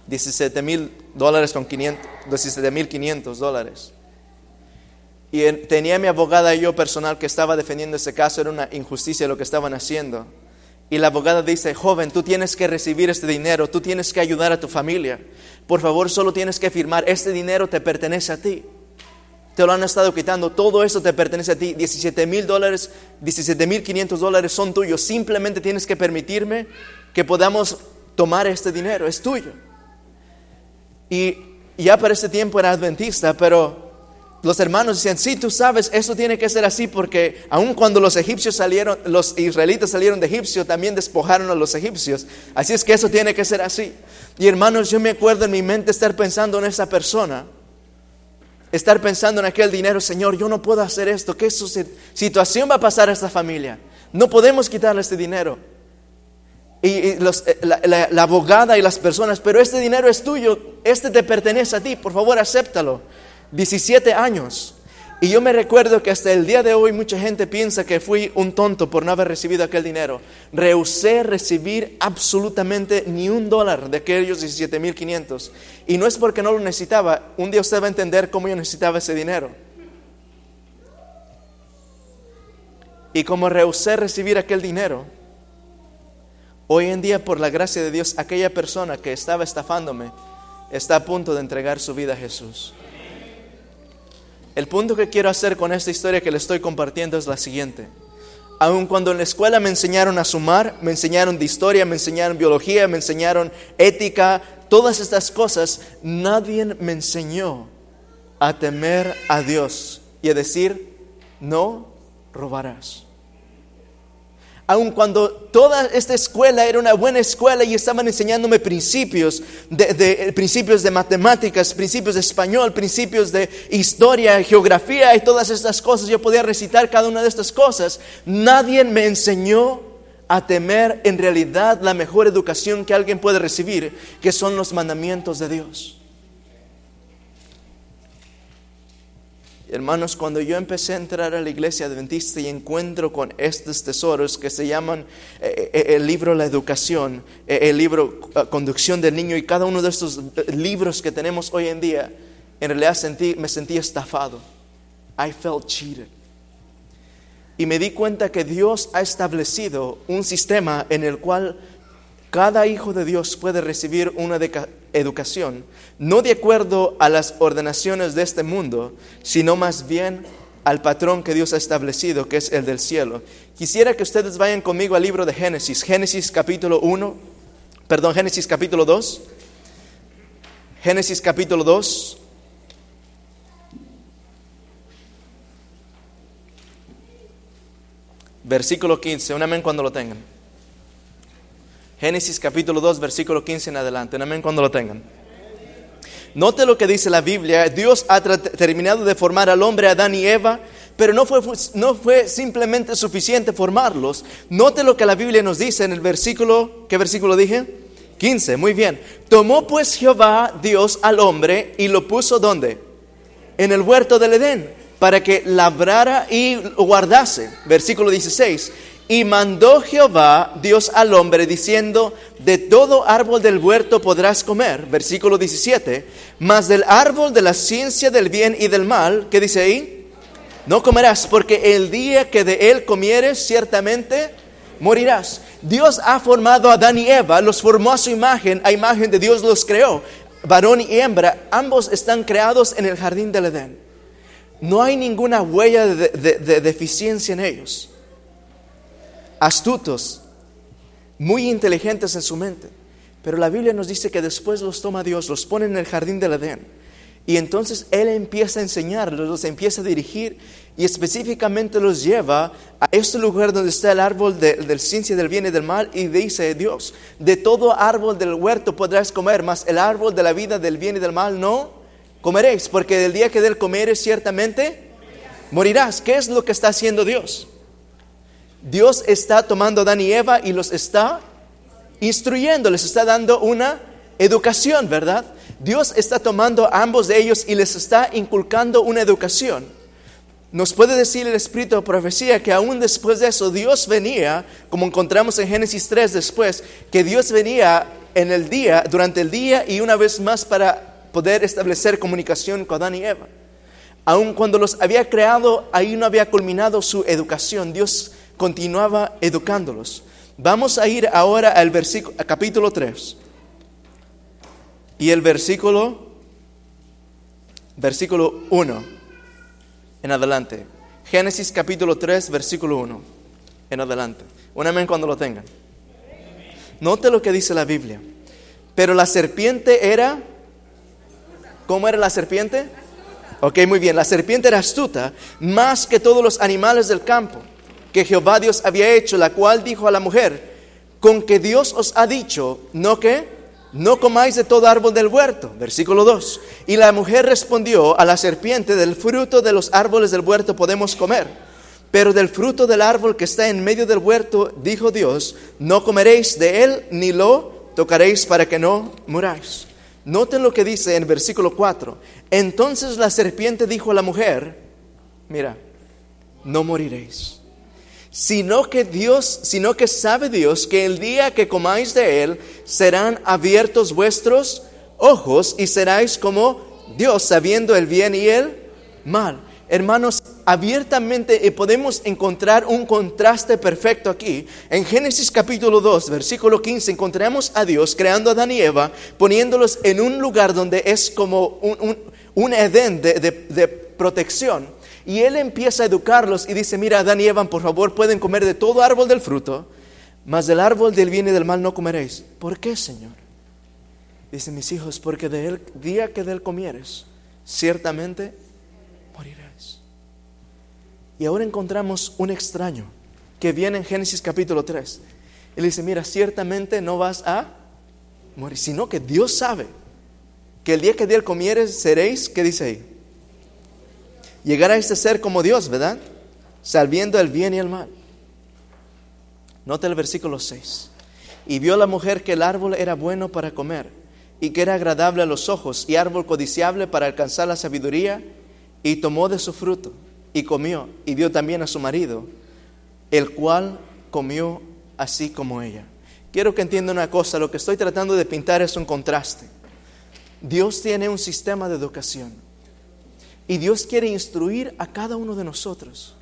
17 mil dólares con 500, 17 mil 500 dólares. Y en- tenía mi abogada y yo personal que estaba defendiendo ese caso, era una injusticia lo que estaban haciendo. Y la abogada dice, joven, tú tienes que recibir este dinero, tú tienes que ayudar a tu familia. Por favor, solo tienes que firmar, este dinero te pertenece a ti. Te lo han estado quitando, todo eso te pertenece a ti. 17 mil dólares, 17 mil 500 dólares son tuyos. Simplemente tienes que permitirme que podamos tomar este dinero, es tuyo. Y ya para ese tiempo era adventista, pero los hermanos decían, sí, tú sabes, eso tiene que ser así porque aun cuando los egipcios salieron, los israelitas salieron de Egipcio, también despojaron a los egipcios. Así es que eso tiene que ser así. Y hermanos, yo me acuerdo en mi mente estar pensando en esa persona, estar pensando en aquel dinero, Señor, yo no puedo hacer esto, ¿qué situación va a pasar a esta familia? No podemos quitarle este dinero y, eh, la, la- la abogada y las personas, pero este dinero es tuyo, este te pertenece a ti, por favor acéptalo. 17 años. Y yo me recuerdo que hasta el día de hoy mucha gente piensa que fui un tonto por no haber recibido aquel dinero. Rehusé recibir absolutamente ni un dólar de aquellos 17.500. Y no es porque no lo necesitaba. Un día usted va a entender cómo yo necesitaba ese dinero. Y como rehusé recibir aquel dinero, Hoy en día, por la gracia de Dios, aquella persona que estaba estafándome está a punto de entregar su vida a Jesús. El punto que quiero hacer con esta historia que le estoy compartiendo es la siguiente. Aun cuando en la escuela me enseñaron a sumar, me enseñaron de historia, me enseñaron biología, me enseñaron ética, todas estas cosas, nadie me enseñó a temer a Dios y a decir, no robarás aun cuando toda esta escuela era una buena escuela y estaban enseñándome principios de, principios de matemáticas, principios de español, principios de historia, geografía y todas estas cosas, yo podía recitar cada una de estas cosas. Nadie me enseñó a temer en realidad la mejor educación que alguien puede recibir, que son los mandamientos de Dios. Hermanos, cuando yo empecé a entrar a la iglesia adventista y encuentro con estos tesoros que se llaman eh, eh, el libro La Educación, eh, el libro eh, Conducción del Niño y cada uno de estos eh, libros que tenemos hoy en día, en realidad sentí, me sentí estafado. I felt cheated. Y me di cuenta que Dios ha establecido un sistema en el cual cada hijo de Dios puede recibir una educación, no de acuerdo a las ordenaciones de este mundo, sino más bien al patrón que Dios ha establecido, que es el del cielo. Quisiera que ustedes vayan conmigo al libro de Génesis, Génesis capítulo 1, perdón, Génesis capítulo 2, Génesis capítulo 2. Versículo 15, un amén cuando lo tengan. Génesis capítulo 2, versículo 15 en adelante. Un amén cuando lo tengan. Note lo que dice la Biblia. Dios ha terminado de formar al hombre, Adán y Eva, pero no fue, no fue simplemente suficiente formarlos. Note lo que la Biblia nos dice en el versículo, ¿qué versículo dije? 15, muy bien. Tomó pues Jehová Dios al hombre y lo puso ¿dónde? En el huerto del Edén, para que labrara y guardase. Versículo 16. Y mandó Jehová Dios al hombre diciendo, de todo árbol del huerto podrás comer. Versículo 17. Mas del árbol de la ciencia del bien y del mal, ¿qué dice ahí? No comerás, porque el día que de él comieres, ciertamente morirás. Dios ha formado a Adán y Eva, los formó a su imagen, a imagen de Dios los creó. Varón y hembra, ambos están creados en el jardín del Edén. No hay ninguna huella de, de- de deficiencia en ellos. Astutos, muy inteligentes en su mente. Pero la Biblia nos dice que después los toma Dios, los pone en el jardín del Edén. Y entonces Él empieza a enseñarlos, los empieza a dirigir y específicamente los lleva a este lugar donde está el árbol de- del ciencia del bien y del mal y dice Dios, de todo árbol del huerto podrás comer, mas el árbol de la vida del bien y del mal no comeréis, porque del día que del comeres ciertamente morirás. ¿Qué es lo que está haciendo Dios? Dios está tomando a Adán y Eva y los está instruyendo, les está dando una educación, ¿verdad? Dios está tomando a ambos de ellos y les está inculcando una educación. nos puede decir el Espíritu de profecía que aún después de eso Dios venía, como encontramos en Génesis 3 después, que Dios venía en el día, durante el día y una vez más para poder establecer comunicación con Adán y Eva. Aun cuando los había creado, ahí no había culminado su educación. Dios continuaba educándolos. Vamos a ir ahora al versículo, capítulo 3. Y el versículo, versículo 1 en adelante. Génesis capítulo 3, versículo 1 en adelante. Un amén cuando lo tengan. Note lo que dice la Biblia. Pero la serpiente era... ¿Cómo era la serpiente? Ok, muy bien. La serpiente era astuta más que todos los animales del campo que Jehová Dios había hecho, la cual dijo a la mujer, con que Dios os ha dicho, ¿no que no comáis de todo árbol del huerto. Versículo 2. Y la mujer respondió a la serpiente, del fruto de los árboles del huerto podemos comer, pero del fruto del árbol que está en medio del huerto, dijo Dios, no comeréis de él ni lo tocaréis para que no muráis. Noten lo que dice en versículo 4. Entonces la serpiente dijo a la mujer, mira, no moriréis sino que Dios, sino que sabe Dios que el día que comáis de él serán abiertos vuestros ojos y seráis como Dios, sabiendo el bien y el mal. Hermanos, abiertamente podemos encontrar un contraste perfecto aquí. En Génesis capítulo 2, versículo 15, encontramos a Dios creando a Adán y Eva, poniéndolos en un lugar donde es como un, Edén de, protección y él empieza a educarlos y dice, mira, Adán y Eva, por favor, pueden comer de todo árbol del fruto, mas del árbol del bien y del mal no comeréis. ¿Por qué, Señor? Dice, mis hijos, porque del día que de él comieres, ciertamente. Y ahora encontramos un extraño que viene en Génesis capítulo 3. Él dice, mira, ciertamente no vas a morir, sino que Dios sabe que el día que de él comieres seréis, ¿qué dice ahí? llegar a este ser como Dios, ¿verdad? Salviendo el bien y el mal. Nota el versículo 6. Y vio la mujer que el árbol era bueno para comer y que era agradable a los ojos y árbol codiciable para alcanzar la sabiduría y tomó de su fruto y comió y dio también a su marido, el cual comió así como ella. Quiero que entienda una cosa, lo que estoy tratando de pintar es un contraste. Dios tiene un sistema de educación. Y Dios quiere instruir a cada uno de nosotros.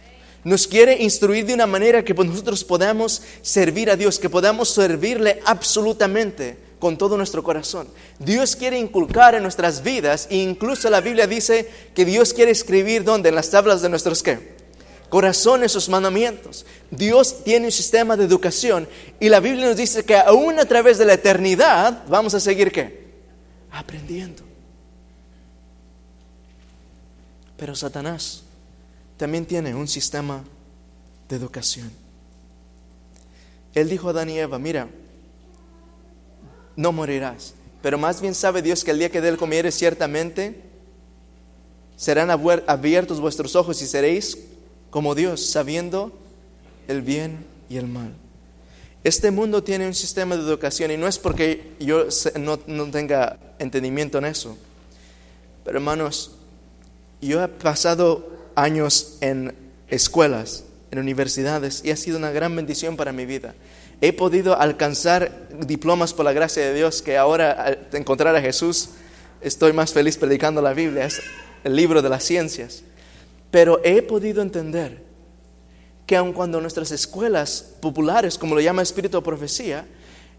Nos quiere instruir de una manera que nosotros podamos servir a Dios, que podamos servirle absolutamente con todo nuestro corazón. Dios quiere inculcar en nuestras vidas e incluso la Biblia dice que Dios quiere escribir donde en las tablas de nuestros qué? Corazones sus mandamientos. Dios tiene un sistema de educación y la Biblia nos dice que aún a través de la eternidad vamos a seguir qué? Aprendiendo. Pero Satanás también tiene un sistema de educación. Él dijo a Adán y Eva, mira, no morirás, pero más bien sabe Dios que el día que de él comieres ciertamente serán abiertos vuestros ojos y seréis como Dios, sabiendo el bien y el mal. Este mundo tiene un sistema de educación y no es porque yo no, no tenga entendimiento en eso, pero hermanos, yo he pasado años en escuelas, en universidades, y ha sido una gran bendición para mi vida. He podido alcanzar diplomas por la gracia de Dios, que ahora al encontrar a Jesús estoy más feliz predicando la Biblia, es el libro de las ciencias. Pero he podido entender que aun cuando nuestras escuelas populares, como lo llama Espíritu de Profecía,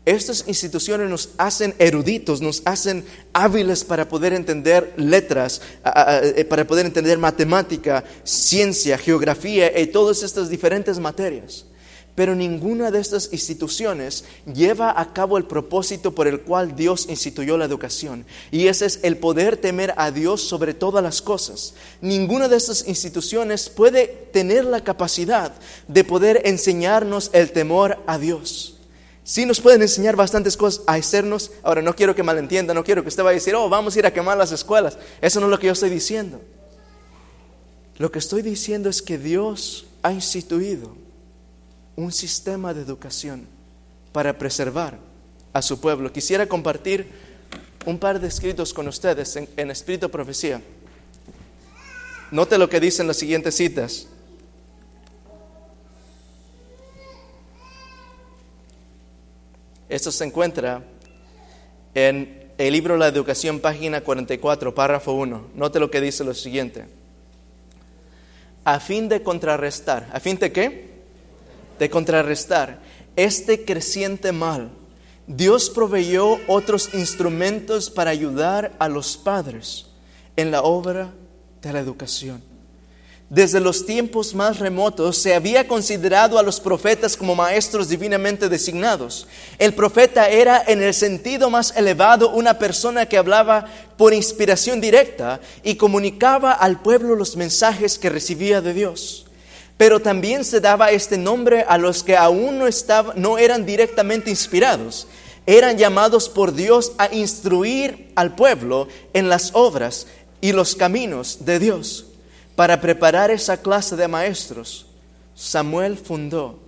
estas instituciones nos hacen eruditos, nos hacen hábiles para poder entender letras, eh, para poder entender matemática, ciencia, geografía y todas estas diferentes materias. Pero ninguna de estas instituciones lleva a cabo el propósito por el cual Dios instituyó la educación. Y ese es el poder temer a Dios sobre todas las cosas. Ninguna de estas instituciones puede tener la capacidad de poder enseñarnos el temor a Dios. Sí nos pueden enseñar bastantes cosas a hacernos. Ahora, no quiero que malentienda, no quiero que usted vaya a decir, oh, vamos a ir a quemar las escuelas. Eso no es lo que yo estoy diciendo. Lo que estoy diciendo es que Dios ha instituido un sistema de educación para preservar a su pueblo. Quisiera compartir un par de escritos con ustedes en, espíritu profecía. Note lo que dicen las siguientes citas. Esto se encuentra en el libro La Educación, página 44, párrafo 1. Note lo que dice lo siguiente. A fin de contrarrestar, ¿a fin de qué? De contrarrestar este creciente mal, Dios proveyó otros instrumentos para ayudar a los padres en la obra de la educación. Desde los tiempos más remotos se había considerado a los profetas como maestros divinamente designados. El profeta era en el sentido más elevado una persona que hablaba por inspiración directa y comunicaba al pueblo los mensajes que recibía de Dios. Pero también se daba este nombre a los que aún no, estaban, no eran directamente inspirados. Eran llamados por Dios a instruir al pueblo en las obras y los caminos de Dios. Para preparar esa clase de maestros, Samuel fundó,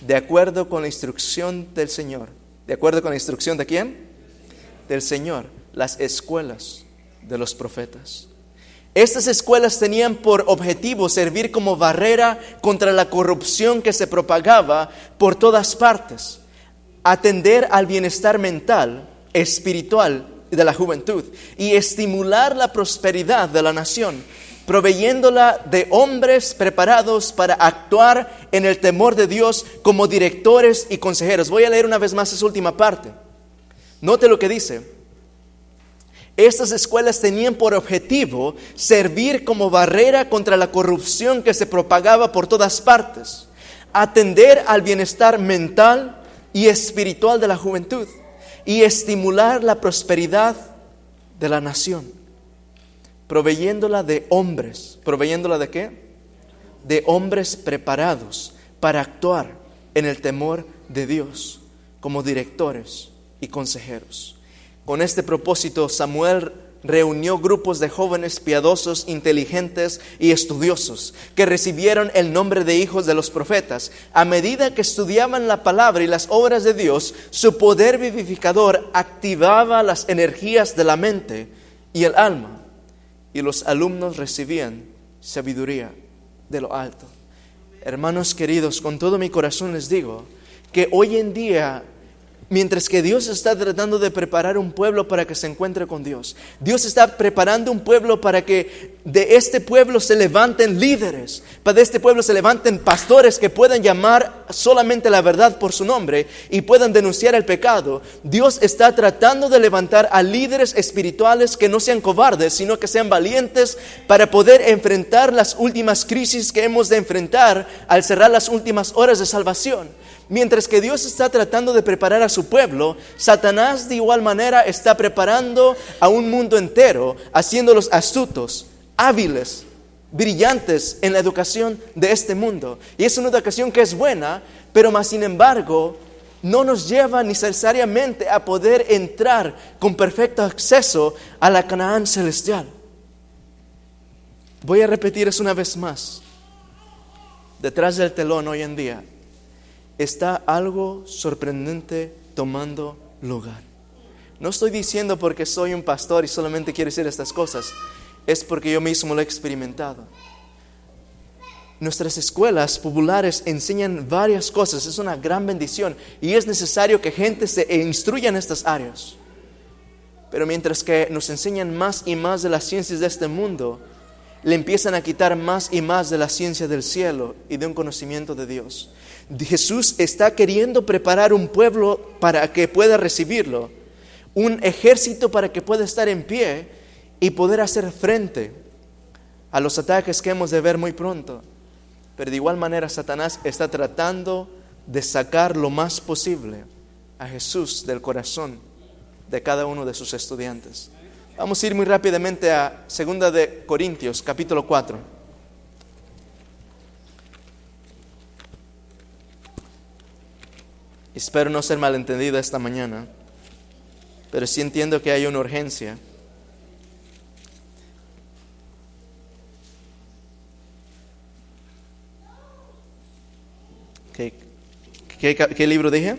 de acuerdo con la instrucción del Señor, ¿de acuerdo con la instrucción de quién? Del Señor, las escuelas de los profetas. Estas escuelas tenían por objetivo servir como barrera contra la corrupción que se propagaba por todas partes, atender al bienestar mental, espiritual de la juventud y estimular la prosperidad de la nación proveyéndola de hombres preparados para actuar en el temor de Dios como directores y consejeros. Voy a leer una vez más esa última parte. Note lo que dice. Estas escuelas tenían por objetivo servir como barrera contra la corrupción que se propagaba por todas partes, atender al bienestar mental y espiritual de la juventud y estimular la prosperidad de la nación proveyéndola de hombres. ¿Proveyéndola de qué? De hombres preparados para actuar en el temor de Dios como directores y consejeros. Con este propósito, Samuel reunió grupos de jóvenes piadosos, inteligentes y estudiosos que recibieron el nombre de hijos de los profetas. A medida que estudiaban la palabra y las obras de Dios, su poder vivificador activaba las energías de la mente y el alma y los alumnos recibían sabiduría de lo alto. Hermanos queridos, con todo mi corazón les digo que hoy en día Mientras que Dios está tratando de preparar un pueblo para que se encuentre con Dios. Dios está preparando un pueblo para que de este pueblo se levanten líderes, para de este pueblo se levanten pastores que puedan llamar solamente la verdad por su nombre y puedan denunciar el pecado. Dios está tratando de levantar a líderes espirituales que no sean cobardes, sino que sean valientes para poder enfrentar las últimas crisis que hemos de enfrentar al cerrar las últimas horas de salvación. Mientras que Dios está tratando de preparar a su pueblo, Satanás de igual manera está preparando a un mundo entero, haciéndolos astutos, hábiles, brillantes en la educación de este mundo. Y es una educación que es buena, pero más sin embargo no nos lleva necesariamente a poder entrar con perfecto acceso a la Canaán celestial. Voy a repetir eso una vez más. Detrás del telón hoy en día está algo sorprendente tomando lugar. No estoy diciendo porque soy un pastor y solamente quiero decir estas cosas, es porque yo mismo lo he experimentado. Nuestras escuelas populares enseñan varias cosas, es una gran bendición y es necesario que gente se instruya en estas áreas. Pero mientras que nos enseñan más y más de las ciencias de este mundo, le empiezan a quitar más y más de la ciencia del cielo y de un conocimiento de Dios. Jesús está queriendo preparar un pueblo para que pueda recibirlo, un ejército para que pueda estar en pie y poder hacer frente a los ataques que hemos de ver muy pronto. Pero de igual manera Satanás está tratando de sacar lo más posible a Jesús del corazón de cada uno de sus estudiantes. Vamos a ir muy rápidamente a 2 de Corintios, capítulo 4. Espero no ser malentendida esta mañana, pero sí entiendo que hay una urgencia. ¿Qué, libro dije?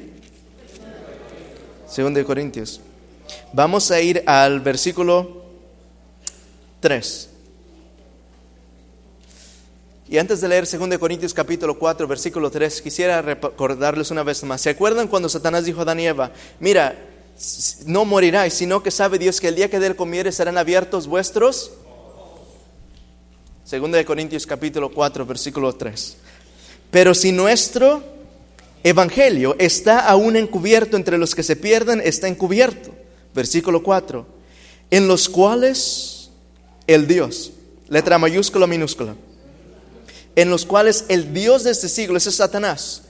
Segundo de Corintios. Vamos a ir al versículo 3. Y antes de leer 2 Corintios capítulo 4, versículo 3, quisiera recordarles una vez más. ¿Se acuerdan cuando Satanás dijo a Adán y Eva, mira, no moriráis, sino que sabe Dios que el día que de él serán abiertos vuestros? 2 Corintios capítulo 4, versículo 3. Pero si nuestro evangelio está aún encubierto entre los que se pierden, está encubierto. Versículo 4. En los cuales el Dios, letra mayúscula, minúscula, en los cuales el Dios de este siglo, ese es Satanás,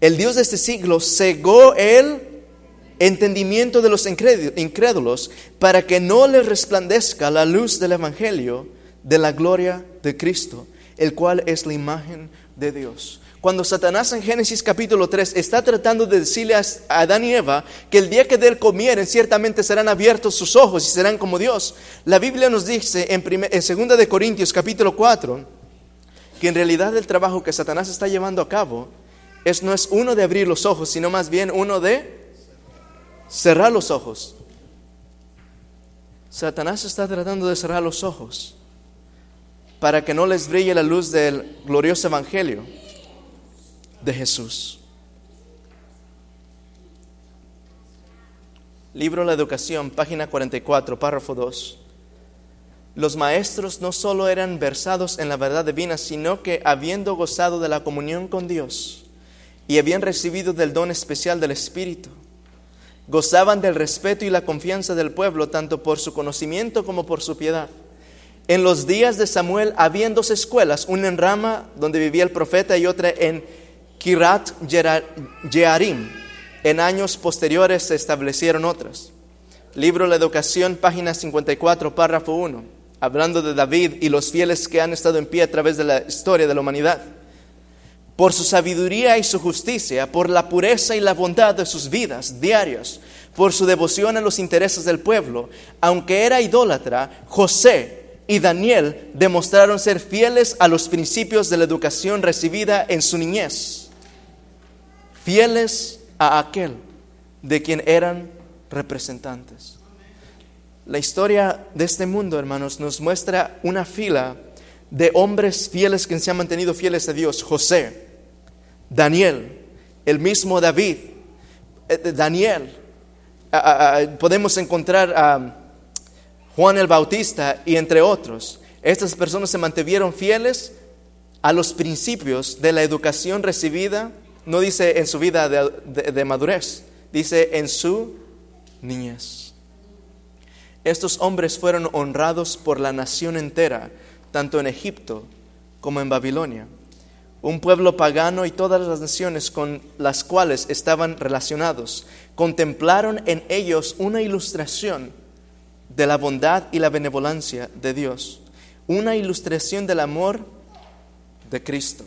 el Dios de este siglo cegó el entendimiento de los incrédulos para que no les resplandezca la luz del Evangelio de la gloria de Cristo, el cual es la imagen de Dios. Cuando Satanás en Génesis capítulo 3 está tratando de decirle a Adán y Eva que el día que de él comieren ciertamente serán abiertos sus ojos y serán como Dios, la Biblia nos dice en, en 2 de Corintios capítulo 4 que en realidad el trabajo que Satanás está llevando a cabo es, no es uno de abrir los ojos, sino más bien uno de cerrar los ojos. Satanás está tratando de cerrar los ojos para que no les brille la luz del glorioso evangelio de Jesús. Libro La Educación, página 44, párrafo 2. Los maestros no solo eran versados en la verdad divina, sino que habiendo gozado de la comunión con Dios y habían recibido del don especial del Espíritu, gozaban del respeto y la confianza del pueblo, tanto por su conocimiento como por su piedad. En los días de Samuel había dos escuelas, una en Rama, donde vivía el profeta, y otra en Kirat Jearim. En años posteriores se establecieron otras. Libro La Educación, página 54, párrafo 1 hablando de David y los fieles que han estado en pie a través de la historia de la humanidad. Por su sabiduría y su justicia, por la pureza y la bondad de sus vidas diarias, por su devoción a los intereses del pueblo, aunque era idólatra, José y Daniel demostraron ser fieles a los principios de la educación recibida en su niñez, fieles a aquel de quien eran representantes. La historia de este mundo, hermanos, nos muestra una fila de hombres fieles que se han mantenido fieles a Dios. José, Daniel, el mismo David, eh, Daniel. podemos encontrar a Juan el Bautista y entre otros. Estas personas se mantuvieron fieles a los principios de la educación recibida, no dice en su vida de madurez, dice en su niñez. Estos hombres fueron honrados por la nación entera, tanto en Egipto como en Babilonia. Un pueblo pagano y todas las naciones con las cuales estaban relacionados contemplaron en ellos una ilustración de la bondad y la benevolencia de Dios, una ilustración del amor de Cristo.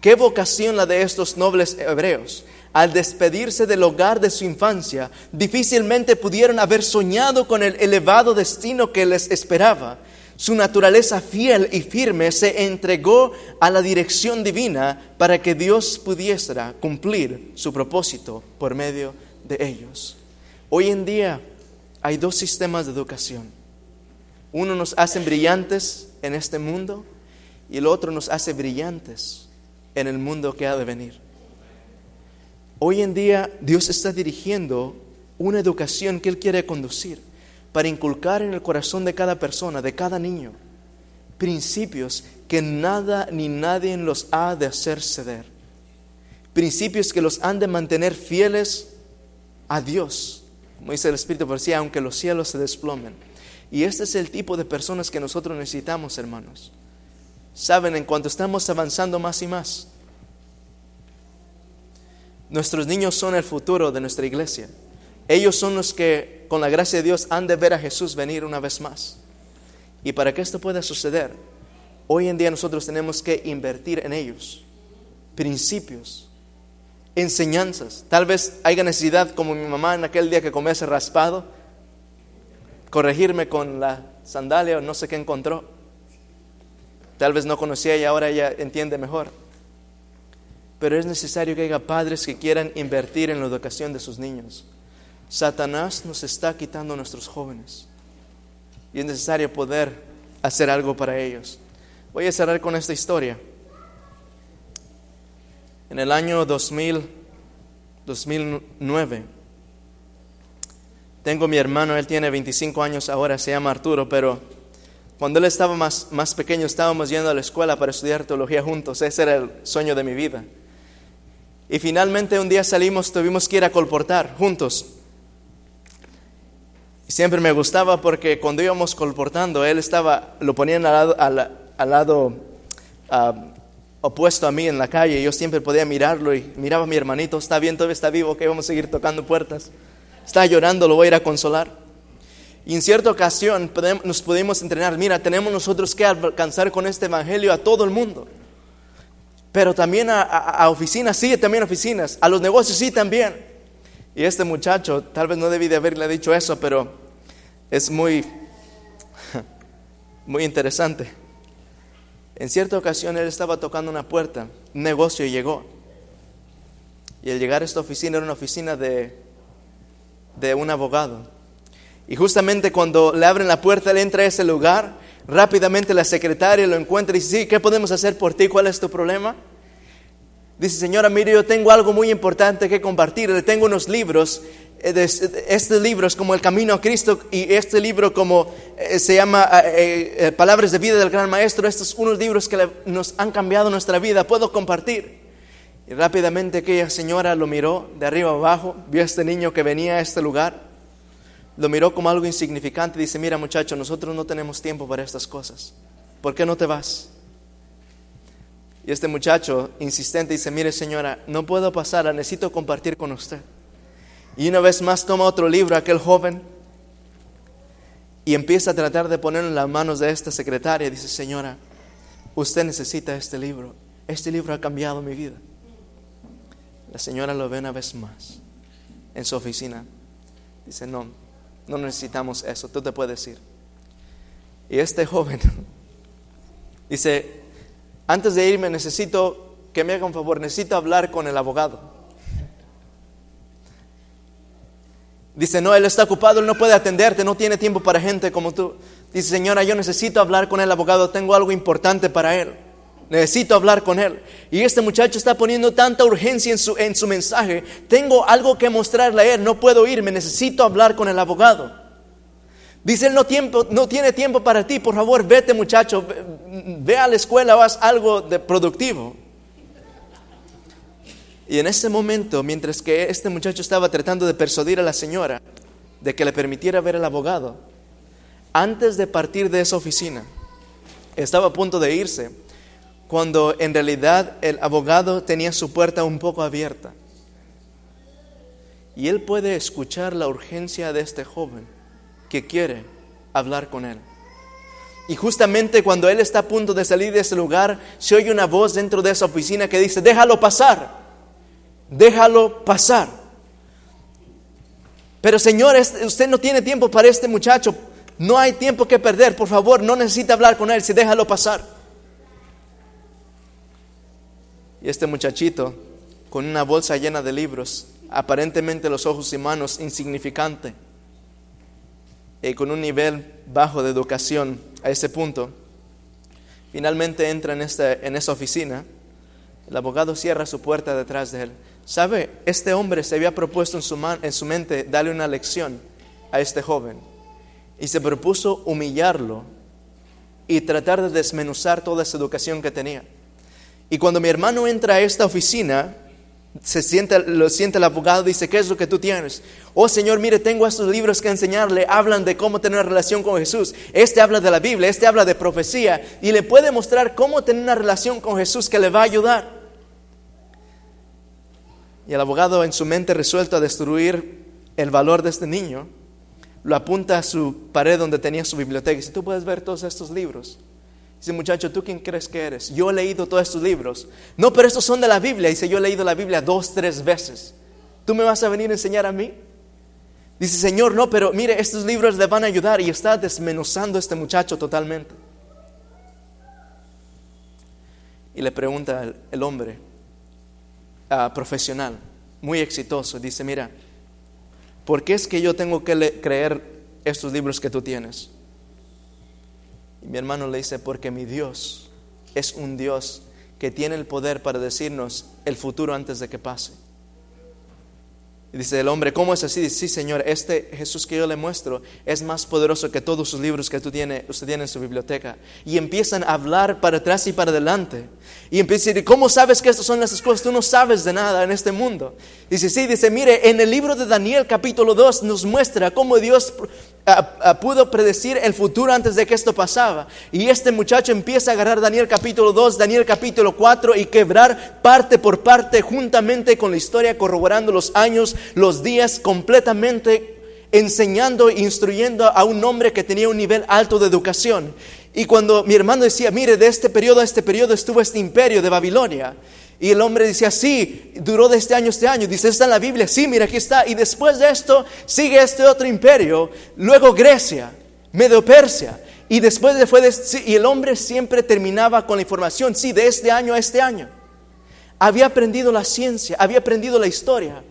Qué vocación la de estos nobles hebreos al despedirse del hogar de su infancia, difícilmente pudieron haber soñado con el elevado destino que les esperaba. Su naturaleza fiel y firme se entregó a la dirección divina para que Dios pudiera cumplir su propósito por medio de ellos. Hoy en día hay dos sistemas de educación. Uno nos hace brillantes en este mundo y el otro nos hace brillantes en el mundo que ha de venir. Hoy en día Dios está dirigiendo una educación que Él quiere conducir para inculcar en el corazón de cada persona, de cada niño, principios que nada ni nadie los ha de hacer ceder. Principios que los han de mantener fieles a Dios, como dice el Espíritu por sí, aunque los cielos se desplomen. Y este es el tipo de personas que nosotros necesitamos, hermanos. Saben, en cuanto estamos avanzando más y más, Nuestros niños son el futuro de nuestra iglesia. Ellos son los que, con la gracia de Dios, han de ver a Jesús venir una vez más. Y para que esto pueda suceder, hoy en día nosotros tenemos que invertir en ellos. Principios, enseñanzas. Tal vez haya necesidad, como mi mamá en aquel día que comí ese raspado, corregirme con la sandalia o no sé qué encontró. Tal vez no conocía y ahora ella entiende mejor pero es necesario que haya padres que quieran invertir en la educación de sus niños. Satanás nos está quitando a nuestros jóvenes y es necesario poder hacer algo para ellos. Voy a cerrar con esta historia. En el año 2000, 2009, tengo mi hermano, él tiene 25 años ahora, se llama Arturo, pero cuando él estaba más, más pequeño estábamos yendo a la escuela para estudiar teología juntos, ese era el sueño de mi vida. Y finalmente un día salimos, tuvimos que ir a colportar juntos. Siempre me gustaba porque cuando íbamos colportando, él estaba, lo ponían al lado, al, lado ah, opuesto a mí en la calle. Yo siempre podía mirarlo y miraba a mi hermanito, está bien, todavía está vivo, que vamos a seguir tocando puertas. Está llorando, lo voy a ir a consolar. Y en cierta ocasión nos pudimos entrenar, mira, tenemos nosotros que alcanzar con este evangelio a todo el mundo. Pero también a, oficinas, sí, también a oficinas. A los negocios, sí, también. Y este muchacho, tal vez no debí de haberle dicho eso, pero es muy, muy interesante. En cierta ocasión él estaba tocando una puerta, un negocio y llegó. Y al llegar a esta oficina era una oficina de, de un abogado. Y justamente cuando le abren la puerta, él entra a ese lugar, rápidamente la secretaria lo encuentra y dice, sí, ¿qué podemos hacer por ti? ¿Cuál es tu problema? Dice, señora, mire, yo tengo algo muy importante que compartir. Le tengo unos libros. eh, Este libro es como El Camino a Cristo y este libro como eh, se llama eh, Palabras de Vida del Gran Maestro. Estos son unos libros que nos han cambiado nuestra vida. Puedo compartir. Y rápidamente aquella señora lo miró de arriba abajo, vio a este niño que venía a este lugar, lo miró como algo insignificante dice, mira muchacho, nosotros no tenemos tiempo para estas cosas. ¿Por qué no te vas? Y este muchacho insistente dice, mire señora, no puedo pasar, necesito compartir con usted. Y una vez más toma otro libro aquel joven y empieza a tratar de ponerlo en las manos de esta secretaria. Dice, señora, usted necesita este libro. Este libro ha cambiado mi vida. La señora lo ve una vez más en su oficina. Dice, no, no necesitamos eso, tú te puedes ir. Y este joven dice, antes de irme necesito que me haga un favor, necesito hablar con el abogado. Dice, no, él está ocupado, él no puede atenderte, no tiene tiempo para gente como tú. Dice, señora, yo necesito hablar con el abogado, tengo algo importante para él. Necesito hablar con él. Y este muchacho está poniendo tanta urgencia en su, en su mensaje. Tengo algo que mostrarle a él, no puedo irme, necesito hablar con el abogado. Dice, él no, tiempo, no tiene tiempo para ti, por favor, vete muchacho, ve, ve a la escuela o haz algo de productivo. Y en ese momento, mientras que este muchacho estaba tratando de persuadir a la señora de que le permitiera ver al abogado, antes de partir de esa oficina, estaba a punto de irse, cuando en realidad el abogado tenía su puerta un poco abierta. Y él puede escuchar la urgencia de este joven que quiere hablar con él. Y justamente cuando él está a punto de salir de ese lugar, se oye una voz dentro de esa oficina que dice, déjalo pasar, déjalo pasar. Pero Señor, usted no tiene tiempo para este muchacho, no hay tiempo que perder, por favor, no necesita hablar con él, si déjalo pasar. Y este muchachito, con una bolsa llena de libros, aparentemente los ojos y manos insignificante, y con un nivel bajo de educación a ese punto, finalmente entra en, esta, en esa oficina. El abogado cierra su puerta detrás de él. ¿Sabe? Este hombre se había propuesto en su, man- en su mente darle una lección a este joven y se propuso humillarlo y tratar de desmenuzar toda esa educación que tenía. Y cuando mi hermano entra a esta oficina, se siente, lo siente el abogado, dice, ¿qué es lo que tú tienes? Oh Señor, mire, tengo estos libros que enseñarle, hablan de cómo tener una relación con Jesús. Este habla de la Biblia, este habla de profecía y le puede mostrar cómo tener una relación con Jesús que le va a ayudar. Y el abogado en su mente resuelto a destruir el valor de este niño, lo apunta a su pared donde tenía su biblioteca y dice, tú puedes ver todos estos libros. Dice, muchacho, ¿tú quién crees que eres? Yo he leído todos estos libros. No, pero estos son de la Biblia. Dice, yo he leído la Biblia dos, tres veces. ¿Tú me vas a venir a enseñar a mí? Dice, Señor, no, pero mire, estos libros le van a ayudar y está desmenuzando a este muchacho totalmente. Y le pregunta el, hombre, ah, profesional, muy exitoso, dice, mira, ¿por qué es que yo tengo que creer estos libros que tú tienes? Y mi hermano le dice, porque mi Dios es un Dios que tiene el poder para decirnos el futuro antes de que pase. Y dice el hombre, ¿cómo es así? Dice, sí, Señor, este Jesús que yo le muestro es más poderoso que todos sus libros que tú tiene, usted tiene en su biblioteca. Y empiezan a hablar para atrás y para adelante. Y empieza a decir, ¿cómo sabes que estas son las cosas? Tú no sabes de nada en este mundo. Dice, sí, dice, mire, en el libro de Daniel capítulo 2 nos muestra cómo Dios ah, ah, pudo predecir el futuro antes de que esto pasaba. Y este muchacho empieza a agarrar Daniel capítulo 2, Daniel capítulo 4 y quebrar parte por parte juntamente con la historia, corroborando los años, los días, completamente enseñando e instruyendo a un hombre que tenía un nivel alto de educación. Y cuando mi hermano decía, mire, de este periodo a este periodo estuvo este imperio de Babilonia. Y el hombre decía, sí, duró de este año a este año. Dice, está en la Biblia, sí, mira, aquí está. Y después de esto sigue este otro imperio. Luego Grecia, Medio Persia. Y después de, fue de, y el hombre siempre terminaba con la información, sí, de este año a este año. Había aprendido la ciencia, había aprendido la historia.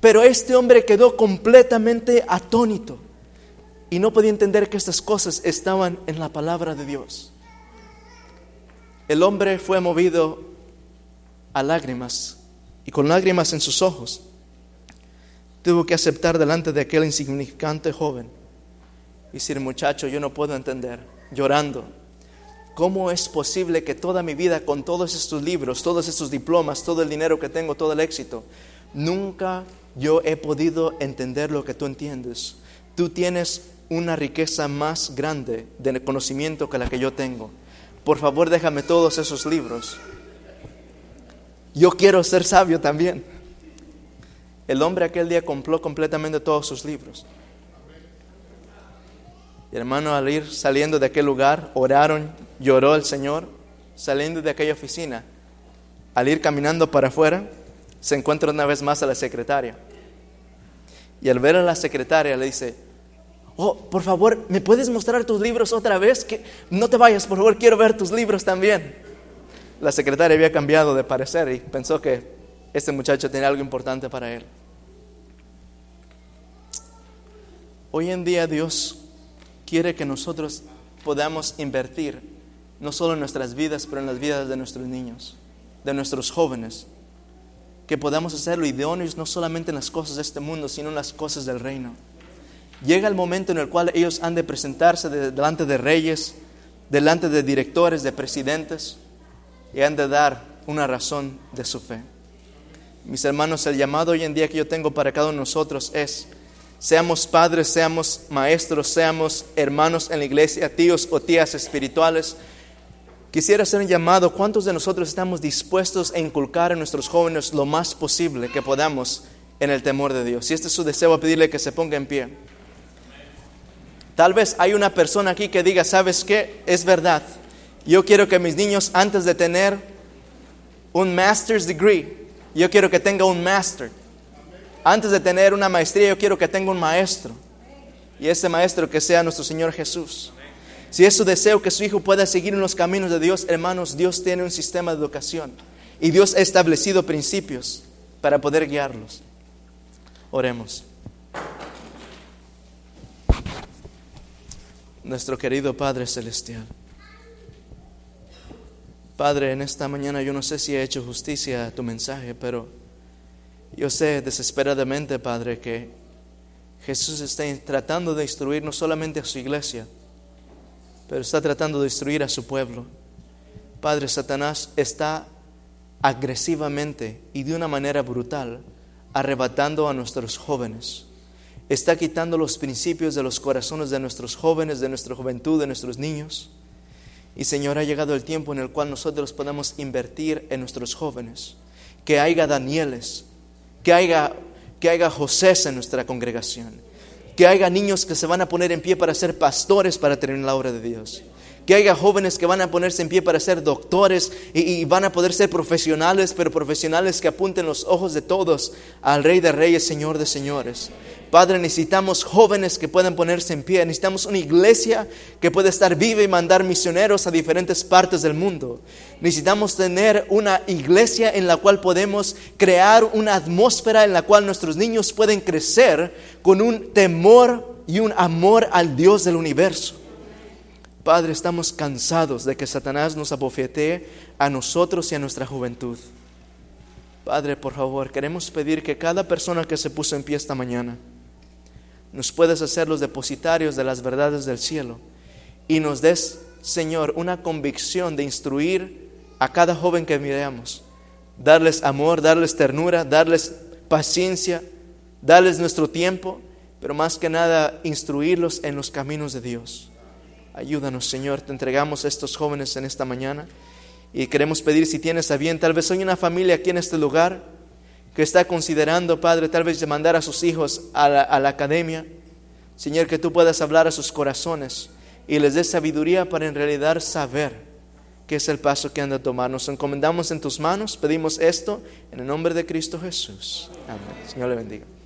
Pero este hombre quedó completamente atónito y no podía entender que estas cosas estaban en la palabra de Dios. El hombre fue movido a lágrimas y con lágrimas en sus ojos tuvo que aceptar delante de aquel insignificante joven y decir, muchacho, yo no puedo entender, llorando, ¿cómo es posible que toda mi vida, con todos estos libros, todos estos diplomas, todo el dinero que tengo, todo el éxito, nunca yo he podido entender lo que tú entiendes? Tú tienes una riqueza más grande de conocimiento que la que yo tengo. Por favor, déjame todos esos libros. Yo quiero ser sabio también. El hombre aquel día compró completamente todos sus libros. Y hermano, al ir saliendo de aquel lugar, oraron, lloró el Señor, saliendo de aquella oficina. Al ir caminando para afuera, se encuentra una vez más a la secretaria. Y al ver a la secretaria le dice, oh, por favor, ¿me puedes mostrar tus libros otra vez? Que no te vayas, por favor, quiero ver tus libros también. La secretaria había cambiado de parecer y pensó que este muchacho tenía algo importante para él. Hoy en día Dios quiere que nosotros podamos invertir no solo en nuestras vidas, pero en las vidas de nuestros niños, de nuestros jóvenes. Que podamos hacerlo idóneos no solamente en las cosas de este mundo, sino en las cosas del reino. Llega el momento en el cual ellos han de presentarse delante de reyes, delante de directores, de presidentes, y han de dar una razón de su fe. Mis hermanos, el llamado hoy en día que yo tengo para cada uno de nosotros es, seamos padres, seamos maestros, seamos hermanos en la iglesia, tíos o tías espirituales, quisiera hacer un llamado, ¿cuántos de nosotros estamos dispuestos a inculcar en nuestros jóvenes lo más posible que podamos en el temor de Dios? Si este es su deseo, a pedirle que se ponga en pie. Tal vez hay una persona aquí que diga, ¿sabes qué? Es verdad. Yo quiero que mis niños antes de tener un master's degree, yo quiero que tenga un master. Antes de tener una maestría, yo quiero que tenga un maestro. Y ese maestro que sea nuestro Señor Jesús. Si es su deseo que su hijo pueda seguir en los caminos de Dios, hermanos, Dios tiene un sistema de educación. Y Dios ha establecido principios para poder guiarlos. Oremos. nuestro querido Padre Celestial. Padre, en esta mañana yo no sé si he hecho justicia a tu mensaje, pero yo sé desesperadamente, Padre, que Jesús está tratando de destruir no solamente a su iglesia, pero está tratando de destruir a su pueblo. Padre, Satanás está agresivamente y de una manera brutal arrebatando a nuestros jóvenes está quitando los principios de los corazones de nuestros jóvenes, de nuestra juventud, de nuestros niños. Y Señor, ha llegado el tiempo en el cual nosotros podemos invertir en nuestros jóvenes. Que haya Danieles, que haya, que haya José en nuestra congregación. Que haya niños que se van a poner en pie para ser pastores para tener la obra de Dios que haya jóvenes que van a ponerse en pie para ser doctores y, van a poder ser profesionales, pero profesionales que apunten los ojos de todos al Rey de Reyes, Señor de Señores. Padre, necesitamos jóvenes que puedan ponerse en pie. Necesitamos una iglesia que pueda estar viva y mandar misioneros a diferentes partes del mundo. Necesitamos tener una iglesia en la cual podemos crear una atmósfera en la cual nuestros niños pueden crecer con un temor y un amor al Dios del universo. Padre, estamos cansados de que Satanás nos abofetee a nosotros y a nuestra juventud. Padre, por favor, queremos pedir que cada persona que se puso en pie esta mañana nos puedas hacer los depositarios de las verdades del cielo y nos des, Señor, una convicción de instruir a cada joven que miremos, darles amor, darles ternura, darles paciencia, darles nuestro tiempo, pero más que nada instruirlos en los caminos de Dios. Ayúdanos, Señor, te entregamos estos jóvenes en esta mañana y queremos pedir si tienes a bien, tal vez hay una familia aquí en este lugar que está considerando, Padre, tal vez de mandar a sus hijos a la, academia. Señor, que tú puedas hablar a sus corazones y les des sabiduría para en realidad saber qué es el paso que han de tomar. Nos encomendamos en tus manos, pedimos esto en el nombre de Cristo Jesús. Amén. Señor le bendiga.